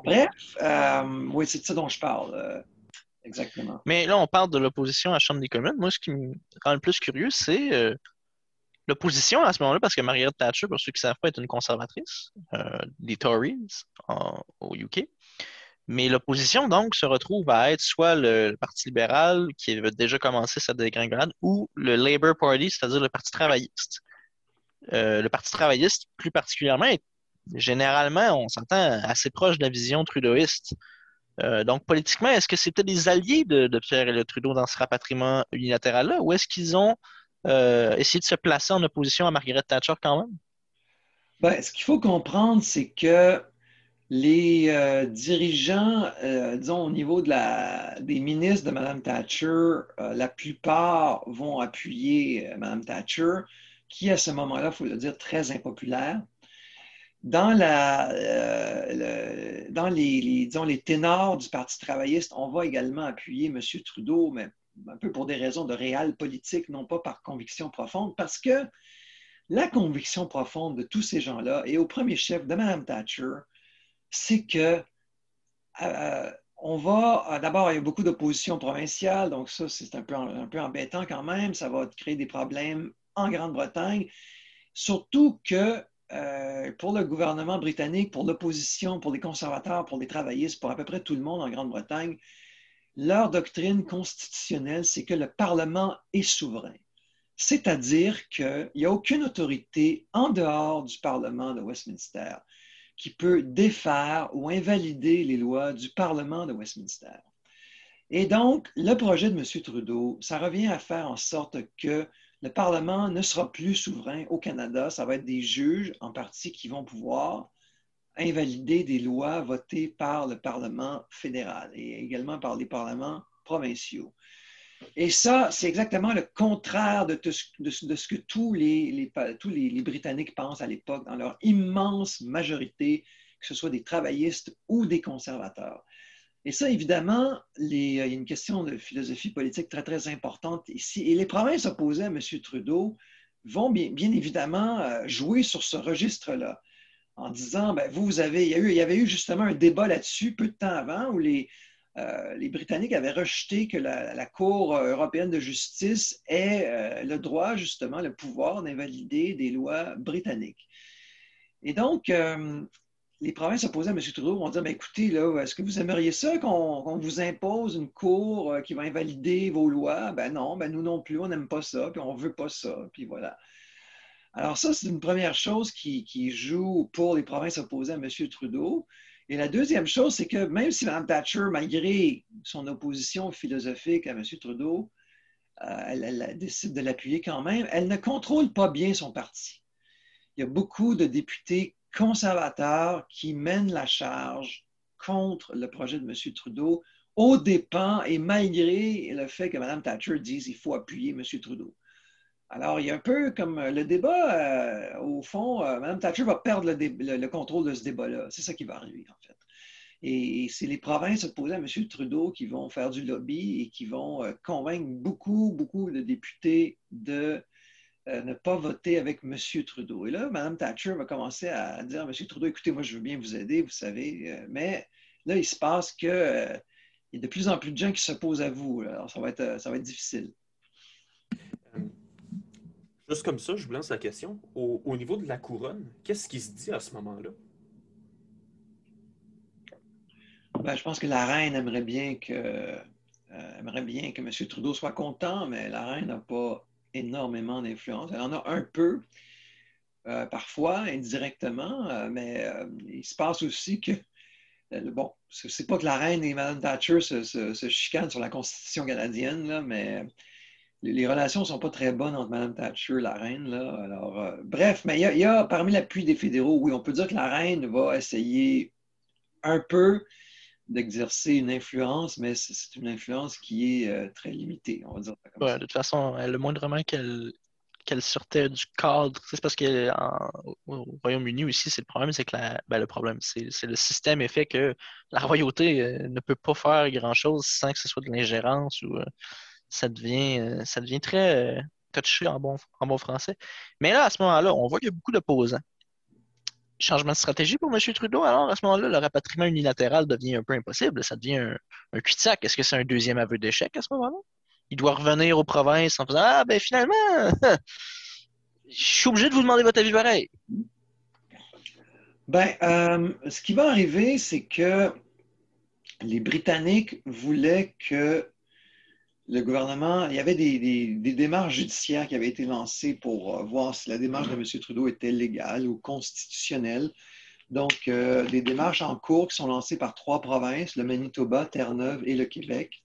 S2: bref, oui, c'est de ça dont je parle. exactement.
S1: Mais là, on parle de l'opposition à la Chambre des communes. Moi, ce qui me rend le plus curieux, c'est l'opposition à ce moment-là, parce que Margaret Thatcher, pour ceux qui ne savent pas, est une conservatrice des Tories au UK. Mais l'opposition, donc, se retrouve à être soit le, Parti libéral, qui avait déjà commencé sa dégringolade, ou le Labour Party, c'est-à-dire le Parti travailliste. Euh, le Parti travailliste, plus particulièrement, est généralement, on s'entend, assez proche de la vision trudeauiste. Euh, donc, politiquement, est-ce que c'était des alliés de, Pierre et le Trudeau dans ce rapatriement unilatéral-là, ou est-ce qu'ils ont euh, essayé de se placer en opposition à Margaret Thatcher quand même?
S2: Ben, ce qu'il faut comprendre, c'est que les euh, dirigeants, euh, disons, au niveau de la, des ministres de Mme Thatcher, la plupart vont appuyer Mme Thatcher, qui à ce moment-là, il faut le dire, très impopulaire. Dans, la, dans les, disons, les ténors du Parti travailliste, on va également appuyer M. Trudeau, mais un peu pour des raisons de réel politique, non pas par conviction profonde, parce que la conviction profonde de tous ces gens-là, et au premier chef de Mme Thatcher, c'est que euh, on va, euh, d'abord, il y a beaucoup d'opposition provinciale, donc ça, c'est un peu, un peu embêtant quand même. Ça va créer des problèmes en Grande-Bretagne. Surtout que euh, pour le gouvernement britannique, pour l'opposition, pour les conservateurs, pour les travaillistes, pour à peu près tout le monde en Grande-Bretagne, leur doctrine constitutionnelle, c'est que le Parlement est souverain. C'est-à-dire qu'il n'y a aucune autorité en dehors du Parlement de Westminster qui peut défaire ou invalider les lois du Parlement de Westminster. Et donc, le projet de M. Trudeau, ça revient à faire en sorte que le Parlement ne sera plus souverain au Canada. Ça va être des juges en partie qui vont pouvoir invalider des lois votées par le Parlement fédéral et également par les parlements provinciaux. Et ça, c'est exactement le contraire de, ce que tous, les, Britanniques pensent à l'époque, dans leur immense majorité, que ce soit des travaillistes ou des conservateurs. Et ça, évidemment, il y a une question de philosophie politique très, très importante ici. Et les provinces opposées à M. Trudeau vont bien, bien évidemment euh, jouer sur ce registre-là en disant, ben, vous, avez, il y, avait eu justement un débat là-dessus peu de temps avant où les, euh, Britanniques avaient rejeté que la, Cour européenne de justice ait euh, le droit, justement, le pouvoir d'invalider des lois britanniques. Et donc, euh, les provinces opposées à M. Trudeau vont dire ben, écoutez, là, est-ce que vous aimeriez ça qu'on vous impose une Cour qui va invalider vos lois? Ben non, ben nous non plus, on n'aime pas ça, puis on ne veut pas ça, puis voilà. Alors, ça, c'est une première chose qui, joue pour les provinces opposées à M. Trudeau. Et la deuxième chose, c'est que même si Mme Thatcher, malgré son opposition philosophique à M. Trudeau, euh, elle, décide de l'appuyer quand même, elle ne contrôle pas bien son parti. Il y a beaucoup de députés conservateurs qui mènent la charge contre le projet de M. Trudeau au dépens et malgré le fait que Mme Thatcher dise qu'il faut appuyer M. Trudeau. Alors, il y a un peu comme euh, le débat, euh, au fond, euh, Mme Thatcher va perdre le, contrôle de ce débat-là. C'est ça qui va arriver, en fait. Et c'est les provinces opposées à M. Trudeau qui vont faire du lobby et qui vont convaincre beaucoup, beaucoup de députés de ne pas voter avec M. Trudeau. Et là, Mme Thatcher va commencer à dire M. Trudeau, écoutez, moi, je veux bien vous aider, vous savez, mais là, il se passe qu'il y a de plus en plus de gens qui s'opposent à vous. Alors, ça va être, ça va être difficile.
S3: Juste comme ça, je vous lance la question. Au, niveau de la couronne, qu'est-ce qui se dit à ce moment-là?
S2: Ben, je pense que la reine aimerait bien que, euh, aimerait bien que M. Trudeau soit content, mais la reine n'a pas énormément d'influence. Elle en a un peu, euh, parfois, indirectement, euh, mais il se passe aussi que, bon, c'est pas que la reine et Mme Thatcher se, se, chicanent sur la Constitution canadienne, là, mais les relations ne sont pas très bonnes entre Mme Thatcher et la reine. Là. Alors, euh, bref, mais il y, a, parmi l'appui des fédéraux, oui, on peut dire que la reine va essayer un peu d'exercer une influence, mais c'est une influence qui est euh, très limitée, on va dire.
S1: de toute façon, le moindrement qu'elle qu'elle sortait du cadre, c'est parce qu'au Royaume-Uni aussi, c'est le problème, c'est que ben, le problème, c'est le système est fait que la royauté euh, ne peut pas faire grand-chose sans que ce soit de l'ingérence ou ça devient, euh, ça devient très euh, touché en bon, en bon français. Mais là, à ce moment-là, on voit qu'il y a beaucoup d'opposants. Changement de stratégie pour M. Trudeau, alors à ce moment-là, le rapatriement unilatéral devient un peu impossible. Ça devient un, cul-de-sac. Est-ce que c'est un deuxième aveu d'échec à ce moment-là? Il doit revenir aux provinces en faisant Ah, ben finalement, je suis obligé de vous demander votre avis pareil.
S2: Ben, euh, ce qui va arriver, c'est que les Britanniques voulaient que le gouvernement, il y avait des, démarches judiciaires qui avaient été lancées pour euh, voir si la démarche de M. Trudeau était légale ou constitutionnelle. Donc, euh, des démarches en cours qui sont lancées par trois provinces, le Manitoba, Terre-Neuve et le Québec.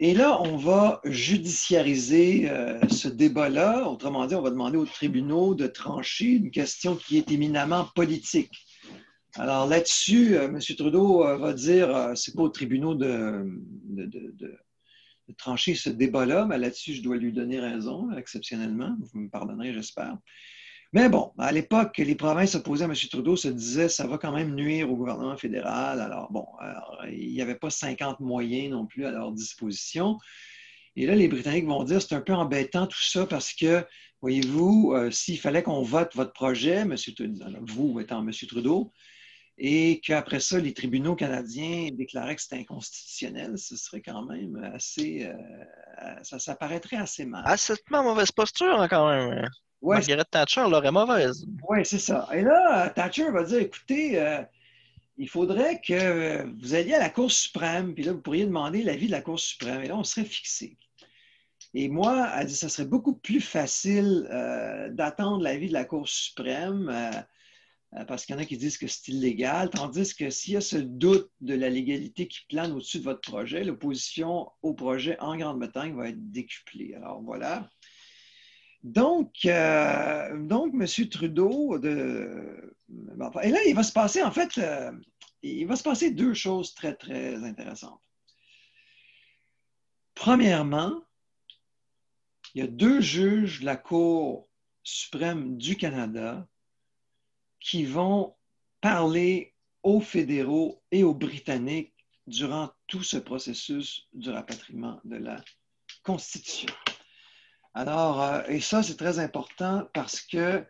S2: Et là, on va judiciariser euh, ce débat-là. Autrement dit, on va demander aux tribunaux de trancher une question qui est éminemment politique. Alors là-dessus, M. Trudeau va dire, c'est pas aux tribunaux de trancher ce débat-là, mais là-dessus, je dois lui donner raison, exceptionnellement. Vous me pardonnerez, j'espère. Mais bon, à l'époque, les provinces opposées à M. Trudeau se disaient ça va quand même nuire au gouvernement fédéral. Alors, bon, il n'y avait pas 50 moyens non plus à leur disposition. Et là, les Britanniques vont dire c'est un peu embêtant tout ça parce que, voyez-vous, euh, s'il fallait qu'on vote votre projet, M. Trudeau, vous étant M. Trudeau, et qu'après ça, les tribunaux canadiens déclaraient que c'était inconstitutionnel, ce serait quand même assez. Euh, ça, ça, paraîtrait assez mal.
S1: Assez ah, mauvaise posture, hein, quand même. Margaret Thatcher l'aurait mauvaise.
S2: Oui, c'est ça. Et là, Thatcher va dire écoutez, euh, il faudrait que vous alliez à la Cour suprême, puis là, vous pourriez demander l'avis de la Cour suprême, et là, on serait fixé. Et moi, elle dit ça serait beaucoup plus facile euh, d'attendre l'avis de la Cour suprême. Euh, parce qu'il y en a qui disent que c'est illégal, tandis que s'il y a ce doute de la légalité qui plane au-dessus de votre projet, l'opposition au projet en Grande-Bretagne va être décuplée. Alors voilà. Donc, euh, donc M. Trudeau, de... et là, il va se passer, en fait, euh, il va se passer deux choses très, très intéressantes. Premièrement, il y a deux juges de la Cour suprême du Canada qui vont parler aux fédéraux et aux Britanniques durant tout ce processus du rapatriement de la Constitution. Alors, euh, et ça, c'est très important parce que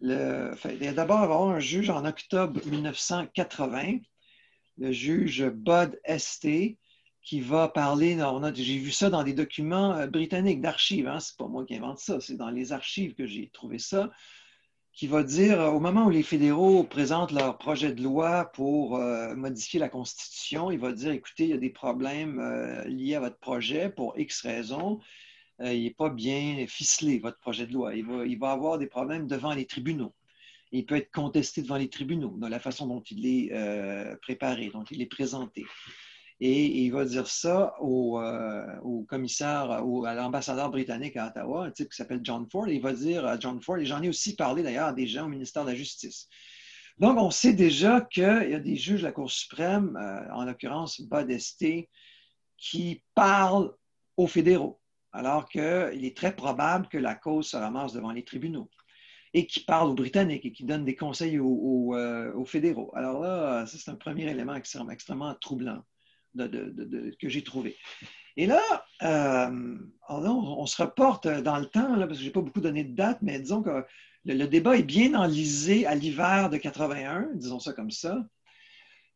S2: le, il y a d'abord un juge en octobre 1980, le juge Bud St, qui va parler, j'ai vu ça dans des documents euh, britanniques d'archives, hein, c'est pas moi qui invente ça, c'est dans les archives que j'ai trouvé ça, qui va dire, euh, au moment où les fédéraux présentent leur projet de loi pour euh, modifier la Constitution, il va dire, écoutez, il y a des problèmes euh, liés à votre projet pour X raisons. il n'est pas bien ficelé, votre projet de loi. Il va, il va avoir des problèmes devant les tribunaux. Il peut être contesté devant les tribunaux dans la façon dont il est préparé, dont il est présenté. Et il va dire ça au, euh, commissaire, à l'ambassadeur britannique à Ottawa, un type qui s'appelle John Ford. il va dire à John Ford, et j'en ai aussi parlé d'ailleurs à des gens au ministère de la Justice. Donc, on sait déjà qu'il y a des juges de la Cour suprême, euh, en l'occurrence Badesté, qui parlent aux fédéraux, alors qu'il est très probable que la cause se ramasse devant les tribunaux et qui parlent aux Britanniques et qui donnent des conseils aux, euh, fédéraux. Alors là, c'est un premier élément extrêmement troublant que j'ai trouvé. Et là, euh, on, se reporte dans le temps, là, parce que je n'ai pas beaucoup donné de date, mais disons que le, débat est bien enlisé à l'hiver de 81, disons ça comme ça.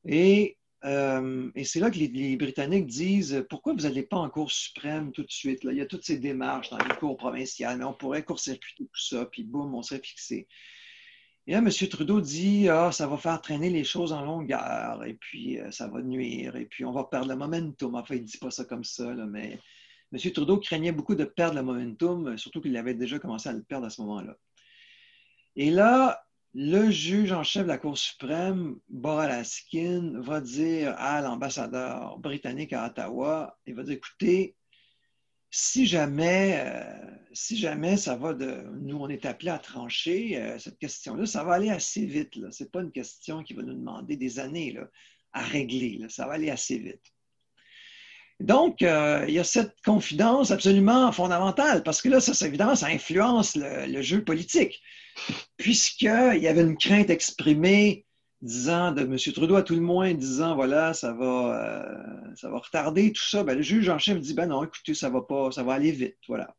S2: Et, euh, c'est là que les, Britanniques disent pourquoi vous n'allez pas en Cour suprême tout de suite? Il y a toutes ces démarches dans les cours provinciales, mais on pourrait court-circuiter tout ça, puis boum, on serait fixé. Et là, M. Trudeau dit Ah, ça va faire traîner les choses en longueur, et puis euh, ça va nuire, et puis on va perdre le momentum. Enfin, il ne dit pas ça comme ça, mais M. Trudeau craignait beaucoup de perdre le momentum, surtout qu'il avait déjà commencé à le perdre à ce moment-là. Et là, le juge en chef de la Cour suprême, Boralaskin, va dire à l'ambassadeur britannique à Ottawa, il va dire, écoutez, si jamais, euh, si jamais ça va de. Nous, on est appelé à trancher euh, cette question-là, ça va aller assez vite. Ce n'est pas une question qui va nous demander des années à régler. Ça va aller assez vite. Donc, euh, il y a cette confidence absolument fondamentale, parce que là, ça, évidemment, ça influence le jeu politique, puisqu'il y avait une crainte exprimée disant de M. Trudeau à tout le moins, disant voilà, ça va, euh, ça va retarder tout ça, ben, le juge en chef dit ben non, écoutez, ça va pas, ça va aller vite, voilà.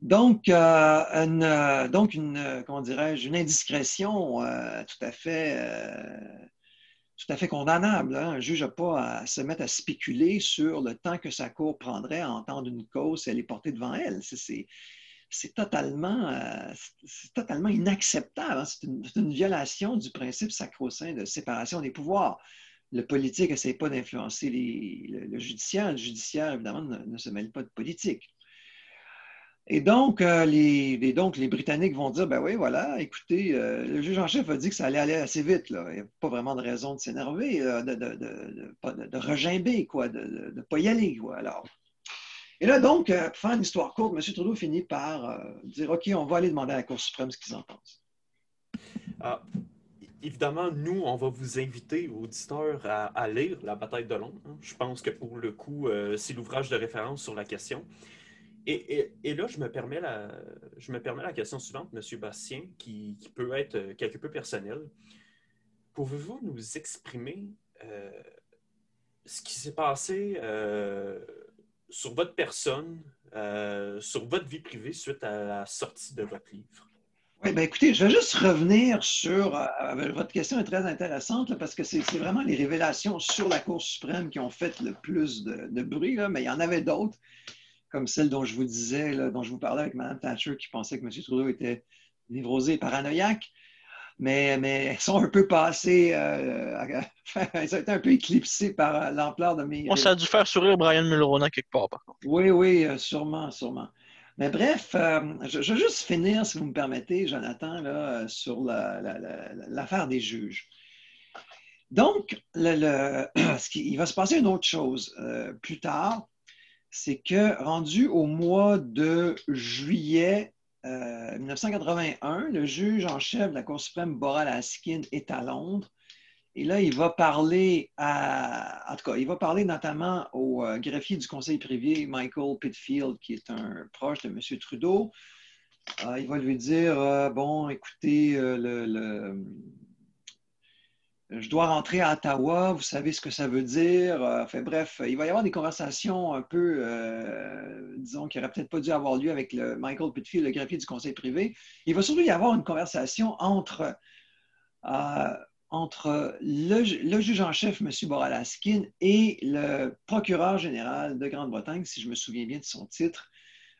S2: Donc, euh, une, euh, comment dirais-je, une indiscrétion tout à fait, tout à fait condamnable. Hein. Un juge n'a pas à se mettre à spéculer sur le temps que sa cour prendrait à entendre une cause si elle est portée devant elle. C'est c'est totalement, euh, totalement inacceptable. Hein. C'est une, violation du principe sacro-saint de séparation des pouvoirs. Le politique n'essaie pas d'influencer le, judiciaire. Le judiciaire, évidemment, ne, se mêle pas de politique. Et donc, euh, les, donc, les Britanniques vont dire, ben oui, voilà, écoutez, euh, le juge en chef a dit que ça allait aller assez vite. Il n'y a pas vraiment de raison de s'énerver, de, de, de, regimber, quoi, de ne pas y aller. Quoi. Alors, et là, donc, euh, pour faire une histoire courte, M. Trudeau finit par euh, dire OK, on va aller demander à la Cour suprême ce qu'ils en pensent.
S3: Ah, évidemment, nous, on va vous inviter, auditeurs, à, lire La bataille de Londres. Hein. Je pense que pour le coup, euh, c'est l'ouvrage de référence sur la question. Et, là, je me, permets la, je me permets la question suivante, M. Bastien, qui, peut être quelque peu personnelle. Pouvez-vous nous exprimer ce qui s'est passé sur votre personne, euh, sur votre vie privée suite à la sortie de votre livre?
S2: Oui, bien écoutez, je vais juste revenir sur. Euh, votre question est très intéressante parce que c'est vraiment les révélations sur la Cour suprême qui ont fait le plus de, bruit, là, mais il y en avait d'autres. comme celle dont je vous disais, dont je vous parlais avec Mme Thatcher, qui pensait que M. Trudeau était névrosé et paranoïaque. Mais, mais elles sont un peu passées, euh, elles ont été un peu éclipsées par l'ampleur de mes.
S1: On ça a dû faire sourire Brian Mulroney quelque part, par contre.
S2: Oui, oui, sûrement, sûrement. Mais bref, je, vais juste finir, si vous me permettez, Jonathan, là, sur l'affaire des juges. Donc, le, il va se passer une autre chose euh, plus tard, c'est que rendu au mois de juillet 1981, euh, le juge en chef de la Cour suprême, Boral Askin, est à Londres. Et là, il va parler à, en tout cas, il va parler notamment au euh, greffier du conseil privé, Michael Pitfield, qui est un proche de M. Trudeau. il va lui dire, bon, écoutez, le je dois rentrer à Ottawa, vous savez ce que ça veut dire. Euh, enfin, bref, il va y avoir des conversations un peu, euh, disons, qui n'auraient peut-être pas dû avoir lieu avec Michael Pitfield, le greffier du conseil privé. Il va surtout y avoir une conversation entre, euh, entre le, juge en chef, M. Boralaskin, et le procureur général de Grande-Bretagne, si je me souviens bien de son titre,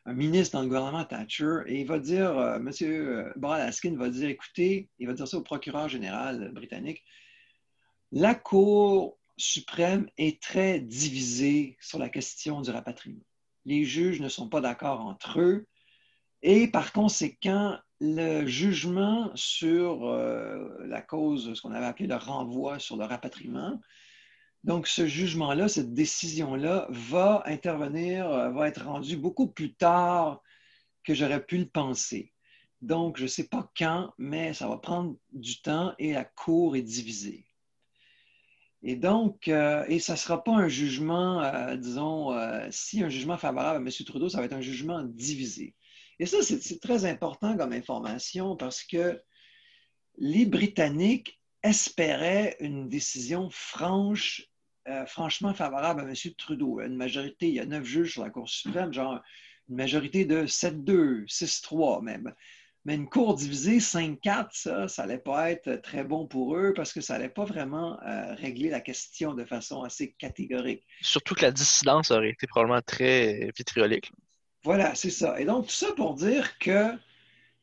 S2: un ministre dans le gouvernement Thatcher, et il va dire, M. Boralaskin va dire, écoutez, il va dire ça au procureur général britannique, la Cour suprême est très divisée sur la question du rapatriement. Les juges ne sont pas d'accord entre eux et par conséquent, le jugement sur euh, la cause, ce qu'on avait appelé le renvoi sur le rapatriement, donc ce jugement-là, cette décision-là va intervenir, euh, va être rendue beaucoup plus tard que j'aurais pu le penser. Donc, je ne sais pas quand, mais ça va prendre du temps et la Cour est divisée. Et donc, euh, et ça ne sera pas un jugement, euh, disons, euh, si un jugement favorable à M. Trudeau, ça va être un jugement divisé. Et ça, c'est très important comme information parce que les Britanniques espéraient une décision franche, franchement favorable à M. Trudeau. Une majorité, il y a neuf juges sur la Cour suprême, genre une majorité de 7-2, 6-3 même. Mais une cour divisée 5-4, ça, ça n'allait pas être très bon pour eux parce que ça n'allait pas vraiment euh, régler la question de façon assez catégorique.
S1: Surtout que la dissidence aurait été probablement très vitriolique.
S2: Voilà, c'est ça. Et donc, tout ça pour dire que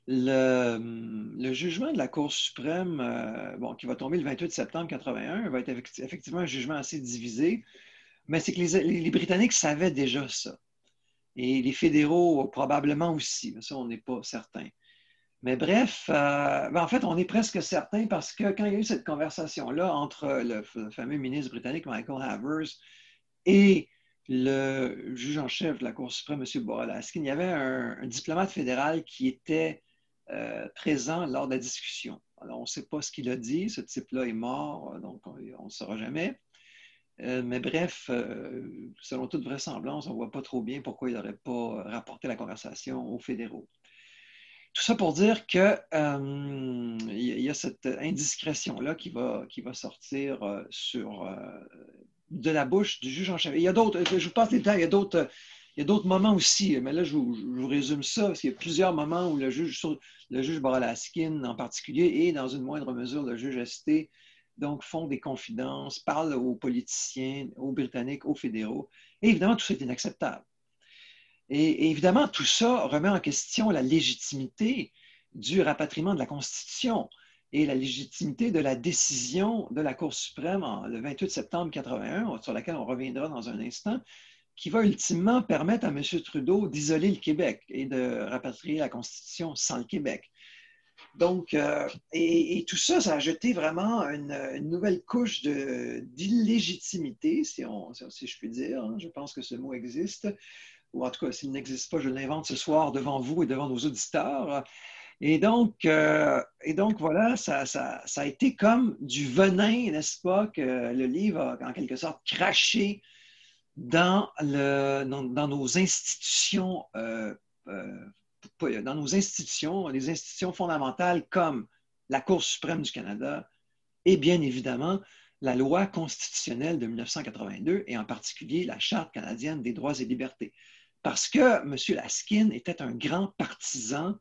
S2: le, jugement de la Cour suprême, euh, bon, qui va tomber le 28 septembre 81, va être effectivement un jugement assez divisé, mais c'est que les Britanniques savaient déjà ça. Et les fédéraux, probablement aussi, ça, on n'est pas certain. Mais bref, euh, ben, en fait, on est presque certain parce que quand il y a eu cette conversation-là entre le, fameux ministre britannique Michael Havers et le juge en chef de la Cour suprême, M. Boralaskin, il y avait un, diplomate fédéral qui était euh, présent lors de la discussion. Alors, on ne sait pas ce qu'il a dit. Ce type-là est mort, donc on ne saura jamais. Euh, mais bref, selon toute vraisemblance, on ne voit pas trop bien pourquoi il n'aurait pas rapporté la conversation aux fédéraux. Tout ça pour dire qu'il euh, y a cette indiscrétion-là qui va, qui va sortir euh, sur, euh, de la bouche du juge en chef. il y a d'autres, je vous passe les détails, il y a d'autres, il y a d'autres moments aussi, mais là, je vous, résume ça, parce qu'il y a plusieurs moments où le juge, le juge en particulier, et dans une moindre mesure le juge ST, donc font des confidences, parlent aux politiciens, aux Britanniques, aux fédéraux. Et évidemment, tout ça est inacceptable. Et, évidemment, tout ça remet en question la légitimité du rapatriement de la Constitution et la légitimité de la décision de la Cour suprême le 28 septembre 81, sur laquelle on reviendra dans un instant, qui va ultimement permettre à M. Trudeau d'isoler le Québec et de rapatrier la Constitution sans le Québec. Donc, euh, et, tout ça, ça a jeté vraiment une, nouvelle couche d'illégitimité, si, si, je puis dire. Hein. Je pense que ce mot existe ou en tout cas, s'il n'existe pas, je l'invente ce soir devant vous et devant nos auditeurs. Et donc, euh, et donc voilà, ça, a été comme du venin, n'est-ce pas, que le livre a en quelque sorte craché dans, le, dans, nos institutions, euh, dans nos institutions, les institutions fondamentales comme la Cour suprême du Canada et bien évidemment la loi constitutionnelle de 1982 et en particulier la Charte canadienne des droits et libertés parce que M. Laskin était un grand partisan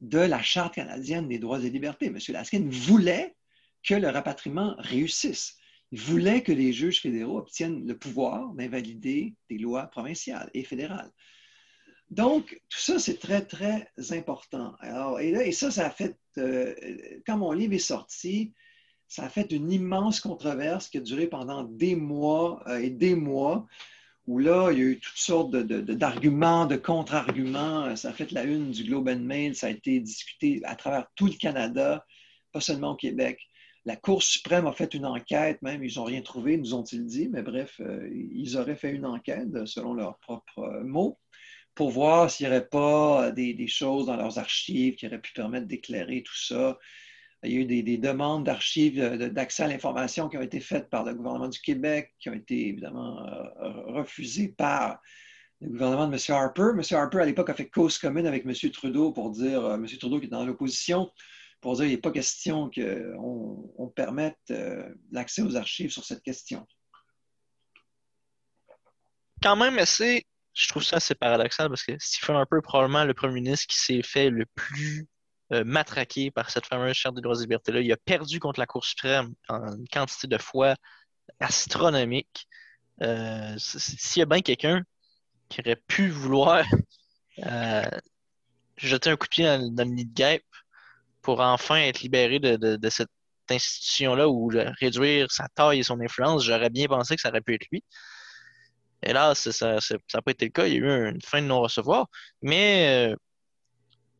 S2: de la Charte canadienne des droits et libertés. M. Laskin voulait que le rapatriement réussisse. Il voulait que les juges fédéraux obtiennent le pouvoir d'invalider des lois provinciales et fédérales. Donc, tout ça, c'est très, très important. Alors, et, là, et ça, ça a fait, euh, quand mon livre est sorti, ça a fait une immense controverse qui a duré pendant des mois euh, et des mois, où là, il y a eu toutes sortes d'arguments, de, contre-arguments. Ça a fait la une du Globe and Mail, ça a été discuté à travers tout le Canada, pas seulement au Québec. La Cour suprême a fait une enquête, même, ils n'ont rien trouvé, nous ont-ils dit, mais bref, euh, ils auraient fait une enquête, selon leurs propres mots, pour voir s'il n'y aurait pas des, des, choses dans leurs archives qui auraient pu permettre d'éclairer tout ça. Il y a eu des, demandes d'archives d'accès à l'information qui ont été faites par le gouvernement du Québec, qui ont été évidemment euh, refusées par le gouvernement de M. Harper. M. Harper, à l'époque, a fait cause commune avec M. Trudeau pour dire, euh, M. Trudeau qui est dans l'opposition, pour dire qu'il n'est pas question qu'on on permette euh, l'accès aux archives sur cette question.
S1: Quand même assez, je trouve ça assez paradoxal parce que Stephen Harper est probablement le premier ministre qui s'est fait le plus euh, matraqué par cette fameuse charte des droits et libertés-là. Il a perdu contre la Cour suprême en une quantité de fois astronomique. Euh, s'il y a bien quelqu'un qui aurait pu vouloir euh, jeter un coup de pied dans, le nid de guêpe pour enfin être libéré de, cette institution-là ou réduire sa taille et son influence, j'aurais bien pensé que ça aurait pu être lui. Hélas, ça n'a pas été le cas. Il y a eu une fin de non-recevoir. Mais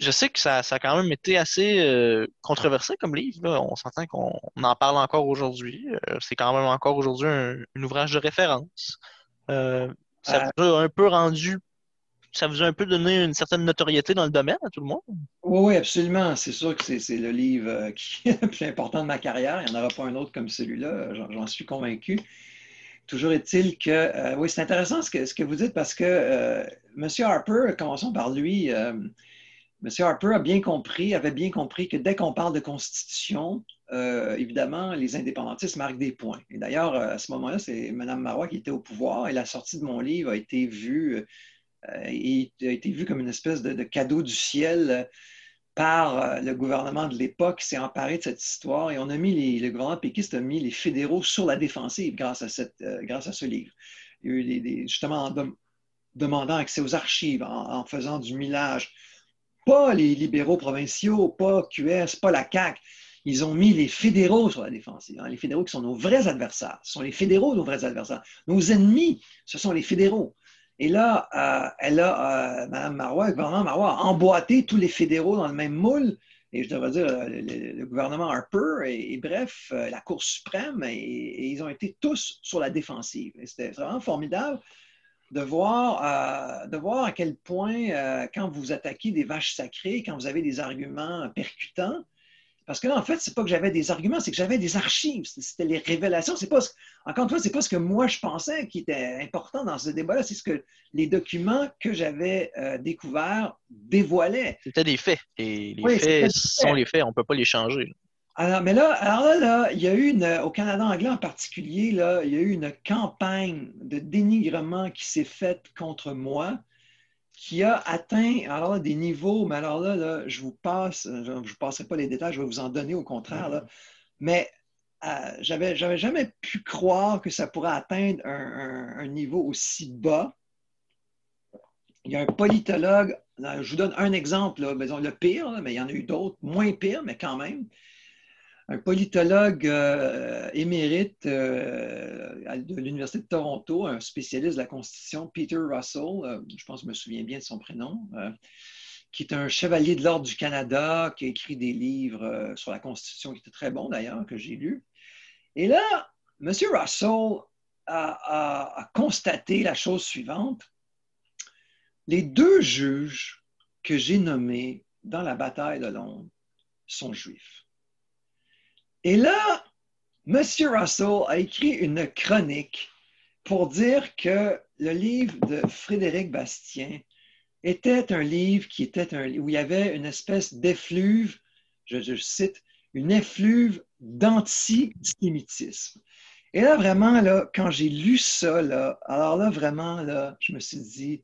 S1: je sais que ça, ça, a quand même été assez euh, controversé comme livre. On s'entend qu'on en parle encore aujourd'hui. Euh, c'est quand même encore aujourd'hui un, ouvrage de référence. Euh, ça vous a un peu rendu, ça vous a un peu donné une certaine notoriété dans le domaine à tout le monde?
S2: Oui, oui, absolument. C'est sûr que c'est le livre qui est le plus important de ma carrière. Il n'y en aura pas un autre comme celui-là, j'en suis convaincu. Toujours est-il que, oui, c'est intéressant ce que, vous dites parce que M. Harper, commençons par lui, M. Harper a bien compris, avait bien compris que dès qu'on parle de constitution, euh, évidemment, les indépendantistes marquent des points. Et d'ailleurs, à ce moment-là, c'est Mme Marois qui était au pouvoir et la sortie de mon livre a été vue, euh, a été vue comme une espèce de, cadeau du ciel euh, par le gouvernement de l'époque qui s'est emparé de cette histoire et on a mis les, le gouvernement péquiste a mis les fédéraux sur la défensive grâce à, cette, grâce à ce livre. Il y a eu des, justement en demandant accès aux archives, en faisant du millage pas les libéraux provinciaux, pas QS, pas la CAQ. Ils ont mis les fédéraux sur la défensive. Hein. Les fédéraux qui sont nos vrais adversaires. Ce sont les fédéraux nos vrais adversaires. Nos ennemis, ce sont les fédéraux. Et là, euh, elle a, euh, Mme Marois, le gouvernement Marois a emboîté tous les fédéraux dans le même moule. Et je devrais dire, euh, le, gouvernement Harper et, bref, la Cour suprême, et, ils ont été tous sur la défensive. Et c'était vraiment formidable de voir, euh, de voir à quel point, euh, quand vous attaquez des vaches sacrées, quand vous avez des arguments percutants, parce que là, en fait, c'est pas que j'avais des arguments, c'est que j'avais des archives. C'était les révélations. C'est pas encore une fois, c'est pas ce que moi je pensais qui était important dans ce débat-là, c'est ce que les documents que j'avais euh, découverts dévoilaient.
S1: C'était des faits. Et les faits sont les faits, on peut pas les changer.
S2: Alors, mais là, alors là, il y a eu une, au Canada anglais en particulier, là, il y a eu une campagne de dénigrement qui s'est faite contre moi, qui a atteint alors des niveaux, mais alors là, je vous passe, je ne vous passerai pas les détails, je vais vous en donner au contraire, là, mais euh, j'avais, jamais pu croire que ça pourrait atteindre un, niveau aussi bas. Il y a un politologue, je vous donne un exemple, là, le pire, mais il y en a eu d'autres, moins pires, mais quand même un politologue euh, émérite euh, de l'Université de Toronto, un spécialiste de la Constitution, Peter Russell, euh, je pense que je me souviens bien de son prénom, qui est un chevalier de l'Ordre du Canada, qui a écrit des livres sur la Constitution qui étaient très bons d'ailleurs, que j'ai lus. Et là, M. Russell a constaté la chose suivante. Les deux juges que j'ai nommés dans la bataille de Londres sont juifs. Et là, M. Russell a écrit une chronique pour dire que le livre de Frédéric Bastien était un livre qui était un où il y avait une espèce d'effluve, je, cite, une effluve d'antisémitisme. Et là, vraiment, là, quand j'ai lu ça, là, alors là, vraiment, là, je me suis dit,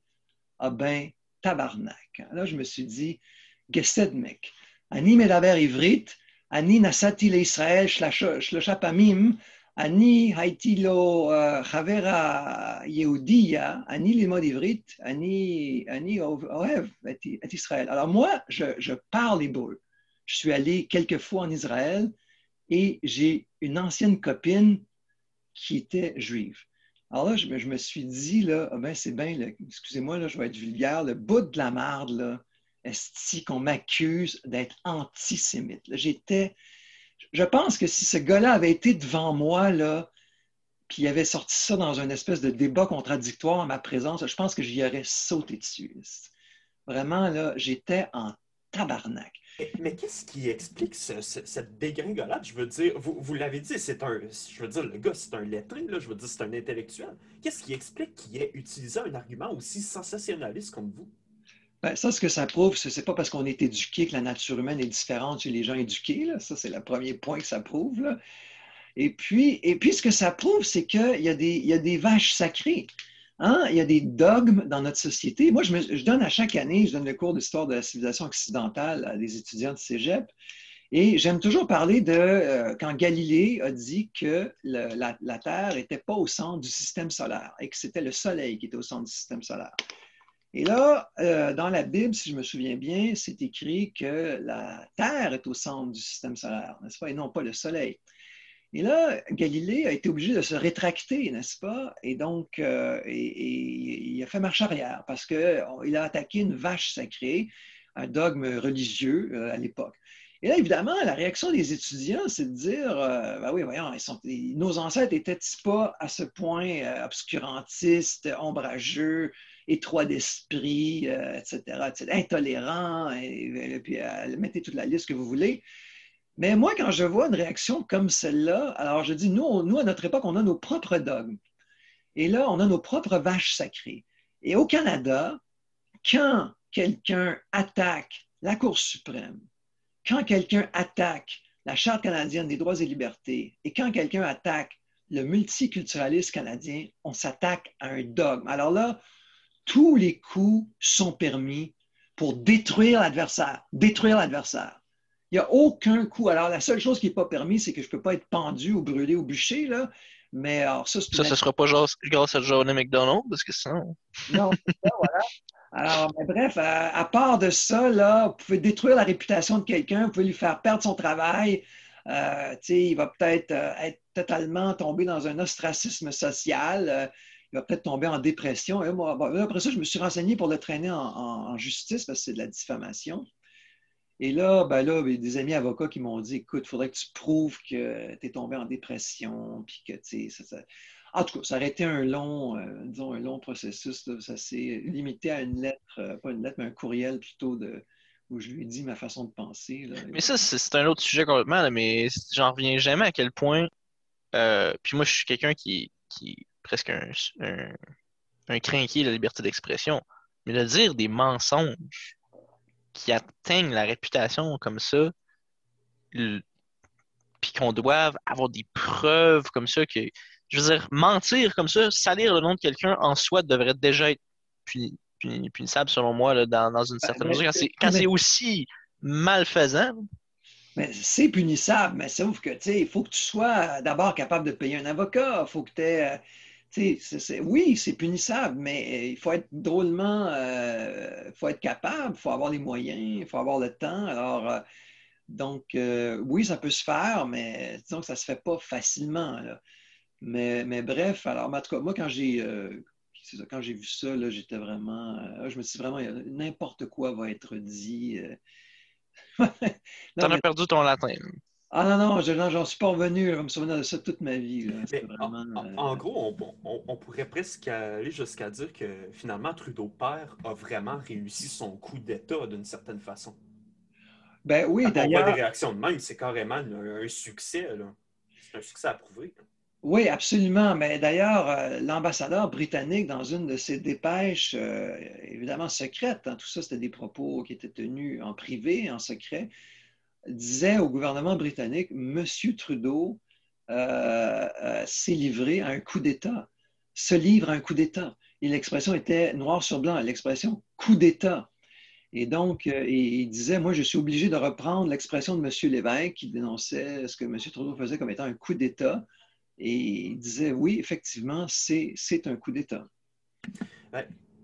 S2: ah ben, tabarnak. Là, je me suis dit, Gessedmek, Annie Medaber Ivrit, אני נסעתי לישראל שלושה פעמים אני הייתי לו חבר היהודייה, אני ללמוד עברית, אני, אני אוהב את, את ישראל. Alors moi, je, je parle hébreu. Je suis allé quelques fois en Israël et j'ai une ancienne copine qui était juive. Alors là, je, me- je me suis dit, là, ah ben, c'est bien, là, excusez-moi, là, je vais être vulgaire, le bout de la marde, là, est qu'on m'accuse d'être antisémite. J'étais, je pense que si ce gars-là avait été devant moi, là, puis il avait sorti ça dans une espèce de débat contradictoire en ma présence, je pense que j'y aurais sauté dessus. Vraiment, là, j'étais en tabarnak.
S3: Mais, qu'est-ce qui explique ce- ce- cette dégringolade? Je veux dire, vous, vous l'avez dit, c'est un. Je veux dire, le gars, c'est un lettré, là, je veux dire, c'est un intellectuel. Qu'est-ce qui explique qu'il ait utilisé un argument aussi sensationnaliste comme vous?
S2: Ben, ça, ce que ça prouve, c'est c'est pas parce qu'on est éduqué que la nature humaine est différente chez les gens éduqués. Ça, c'est le premier point que ça prouve. Et puis, et puis, ce que ça prouve, c'est qu'il y, a des- y a des vaches sacrées. Hein? Il y a des dogmes dans notre société. Moi, je, donne à chaque année, je donne le cours d'histoire de la civilisation occidentale à des étudiants de cégep. Et j'aime toujours parler de euh, quand Galilée a dit que la, la Terre n'était pas au centre du système solaire et que c'était le Soleil qui était au centre du système solaire. Et là, euh, dans la Bible, si je me souviens bien, c'est écrit que la Terre est au centre du système solaire, n'est-ce pas, et non pas le Soleil. Et là, Galilée a été obligé de se rétracter, n'est-ce pas? Et donc, euh, il a fait marche arrière parce qu'il a attaqué une vache sacrée, un dogme religieux euh, à l'époque. Et là, évidemment, la réaction des étudiants, c'est de dire, euh, ben oui, voyons, ils sont- nos ancêtres étaient-ils pas à ce point euh, obscurantistes, ombrageux, étroits d'esprit, euh, etc., etc., intolérants, et, et puis euh, mettez toute la liste que vous voulez. Mais moi, quand je vois une réaction comme celle-là, alors je dis, nous, nous, à notre époque, on a nos propres dogmes. Et là, on a nos propres vaches sacrées. Et au Canada, quand quelqu'un attaque la Cour suprême, quand quelqu'un attaque la Charte canadienne des droits et libertés, et quand quelqu'un attaque le multiculturalisme canadien, on s'attaque à un dogme. Alors là, tous les coups sont permis pour détruire l'adversaire, détruire l'adversaire. Il n'y a aucun coup. Alors, la seule chose qui n'est pas permis, c'est que je ne peux pas être pendu ou brûlé ou bûché, là. Mais alors, ça, c'est
S1: Ça, ce sera pas genre- grâce à Johnny McDonald, parce que sinon.
S2: Non, c'est ça, voilà. Alors, bref, à, à part de ça, là, vous pouvez détruire la réputation de quelqu'un, vous pouvez lui faire perdre son travail. Euh, il va peut-être euh, être totalement tombé dans un ostracisme social. euh, il va peut-être tomber en dépression. Et après ça, je me suis renseigné pour le traîner en, justice parce que c'est de la diffamation. Et là, ben là, des amis avocats qui m'ont dit écoute, il faudrait que tu prouves que tu es tombé en dépression, puis que, ça- ça- en tout cas, ça aurait été un long, euh, disons, un long processus. Ça s'est limité à une lettre, euh, pas une lettre, mais un courriel plutôt où je lui ai dit ma façon de penser.
S1: Mais ça, c'est un autre sujet complètement, mais j'en reviens jamais à quel point. euh, puis moi, je suis quelqu'un qui, qui est presque un, un, de la liberté d'expression. Mais de dire des mensonges qui atteignent la réputation comme ça, puis qu'on doive avoir des preuves comme ça, que, je veux dire, mentir comme ça, salir le nom de quelqu'un en soi devrait déjà être puni- puni- punissable, selon moi, là, dans, dans une certaine
S2: mais-
S1: mesure. Quand c'est- aussi malfaisant,
S2: Mais c'est punissable, mais sauf que, tu sais, il faut que tu sois d'abord capable de payer un avocat. Il faut que tu aies. tu sais, c'est- c'est- oui, c'est punissable, mais il faut être drôlement. Il faut être capable, il faut avoir les moyens, il faut avoir le temps. Alors, euh, donc, euh, oui, ça peut se faire, mais disons que ça ne se fait pas facilement. là. Mais, mais bref, alors, en tout cas, moi, quand j'ai. euh, quand j'ai vu ça, là, j'étais vraiment. euh, je me suis dit vraiment, n'importe quoi va être dit. euh.
S1: T'en
S2: mais-
S1: as perdu ton latin.
S2: ah non, non, je- non, j'en suis pas revenu. Je vais me souvenir de ça toute ma vie. là.
S3: En,
S2: vraiment.
S3: en- en gros, on, on- on pourrait presque aller jusqu'à dire que finalement, Trudeau père a vraiment réussi son coup d'État d'une certaine façon.
S2: Ben oui,
S3: Quand on voit des
S2: d'ailleurs.
S3: réactions de même, c'est carrément un, un succès. C'est un succès approuvé.
S2: Oui, absolument. Mais d'ailleurs, euh, l'ambassadeur britannique, dans une de ses dépêches, euh, évidemment secrètes, hein, tout ça, c'était des propos qui étaient tenus en privé, en secret, disait au gouvernement britannique Monsieur Trudeau euh, s'est livré à un coup d'État, se livre à un coup d'État. Et l'expression était noir sur blanc, l'expression coup d'État. Et donc, il il disait, moi, je suis obligé de reprendre l'expression de M. Lévesque qui dénonçait ce que M. Trudeau faisait comme étant un coup d'État. Et il disait oui, effectivement, c'est un coup d'État.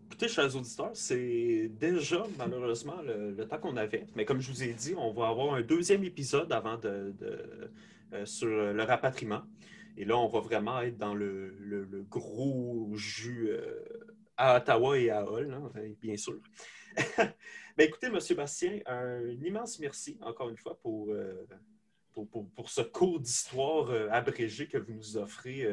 S3: Écoutez, chers auditeurs, c'est déjà malheureusement le, temps qu'on avait. Mais comme je vous ai dit, on va avoir un deuxième épisode avant de, euh, sur le rapatriement. Et là, on va vraiment être dans le, gros jus euh, à Ottawa et à Hull, hein, bien sûr. Écoutez, M. Bastien, un immense merci encore une fois pour, euh, pour, ce cours d'histoire abrégé que vous nous offrez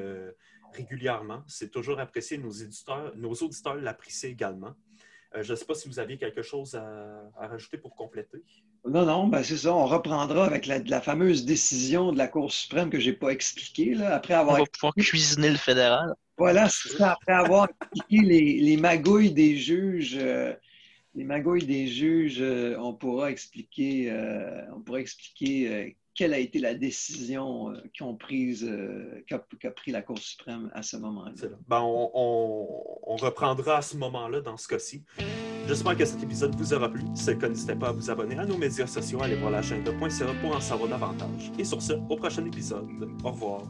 S3: régulièrement. C'est toujours apprécié. Nos, éditeurs, nos auditeurs l'apprécient également. Euh, je ne sais pas si vous aviez quelque chose à, rajouter pour compléter.
S2: Non, non, ben c'est ça. On reprendra avec la, fameuse décision de la Cour suprême que je n'ai pas expliquée. Là, après avoir...
S1: On va pouvoir cuisiner le fédéral.
S2: Voilà, c'est ça. Après avoir expliqué les, magouilles des juges, euh, les magouilles des juges, euh, on pourra expliquer, on pourra expliquer quelle a été la décision euh, qu'a prise, euh, pris la Cour suprême à ce moment-là?
S3: Ben, on, reprendra à ce moment-là dans ce cas-ci. J'espère que cet épisode vous aura plu. Si c'est le cas, n'hésitez pas à vous abonner à nos médias sociaux, allez voir la chaîne de .ca pour en savoir davantage. Et sur ce, au prochain épisode. Au revoir.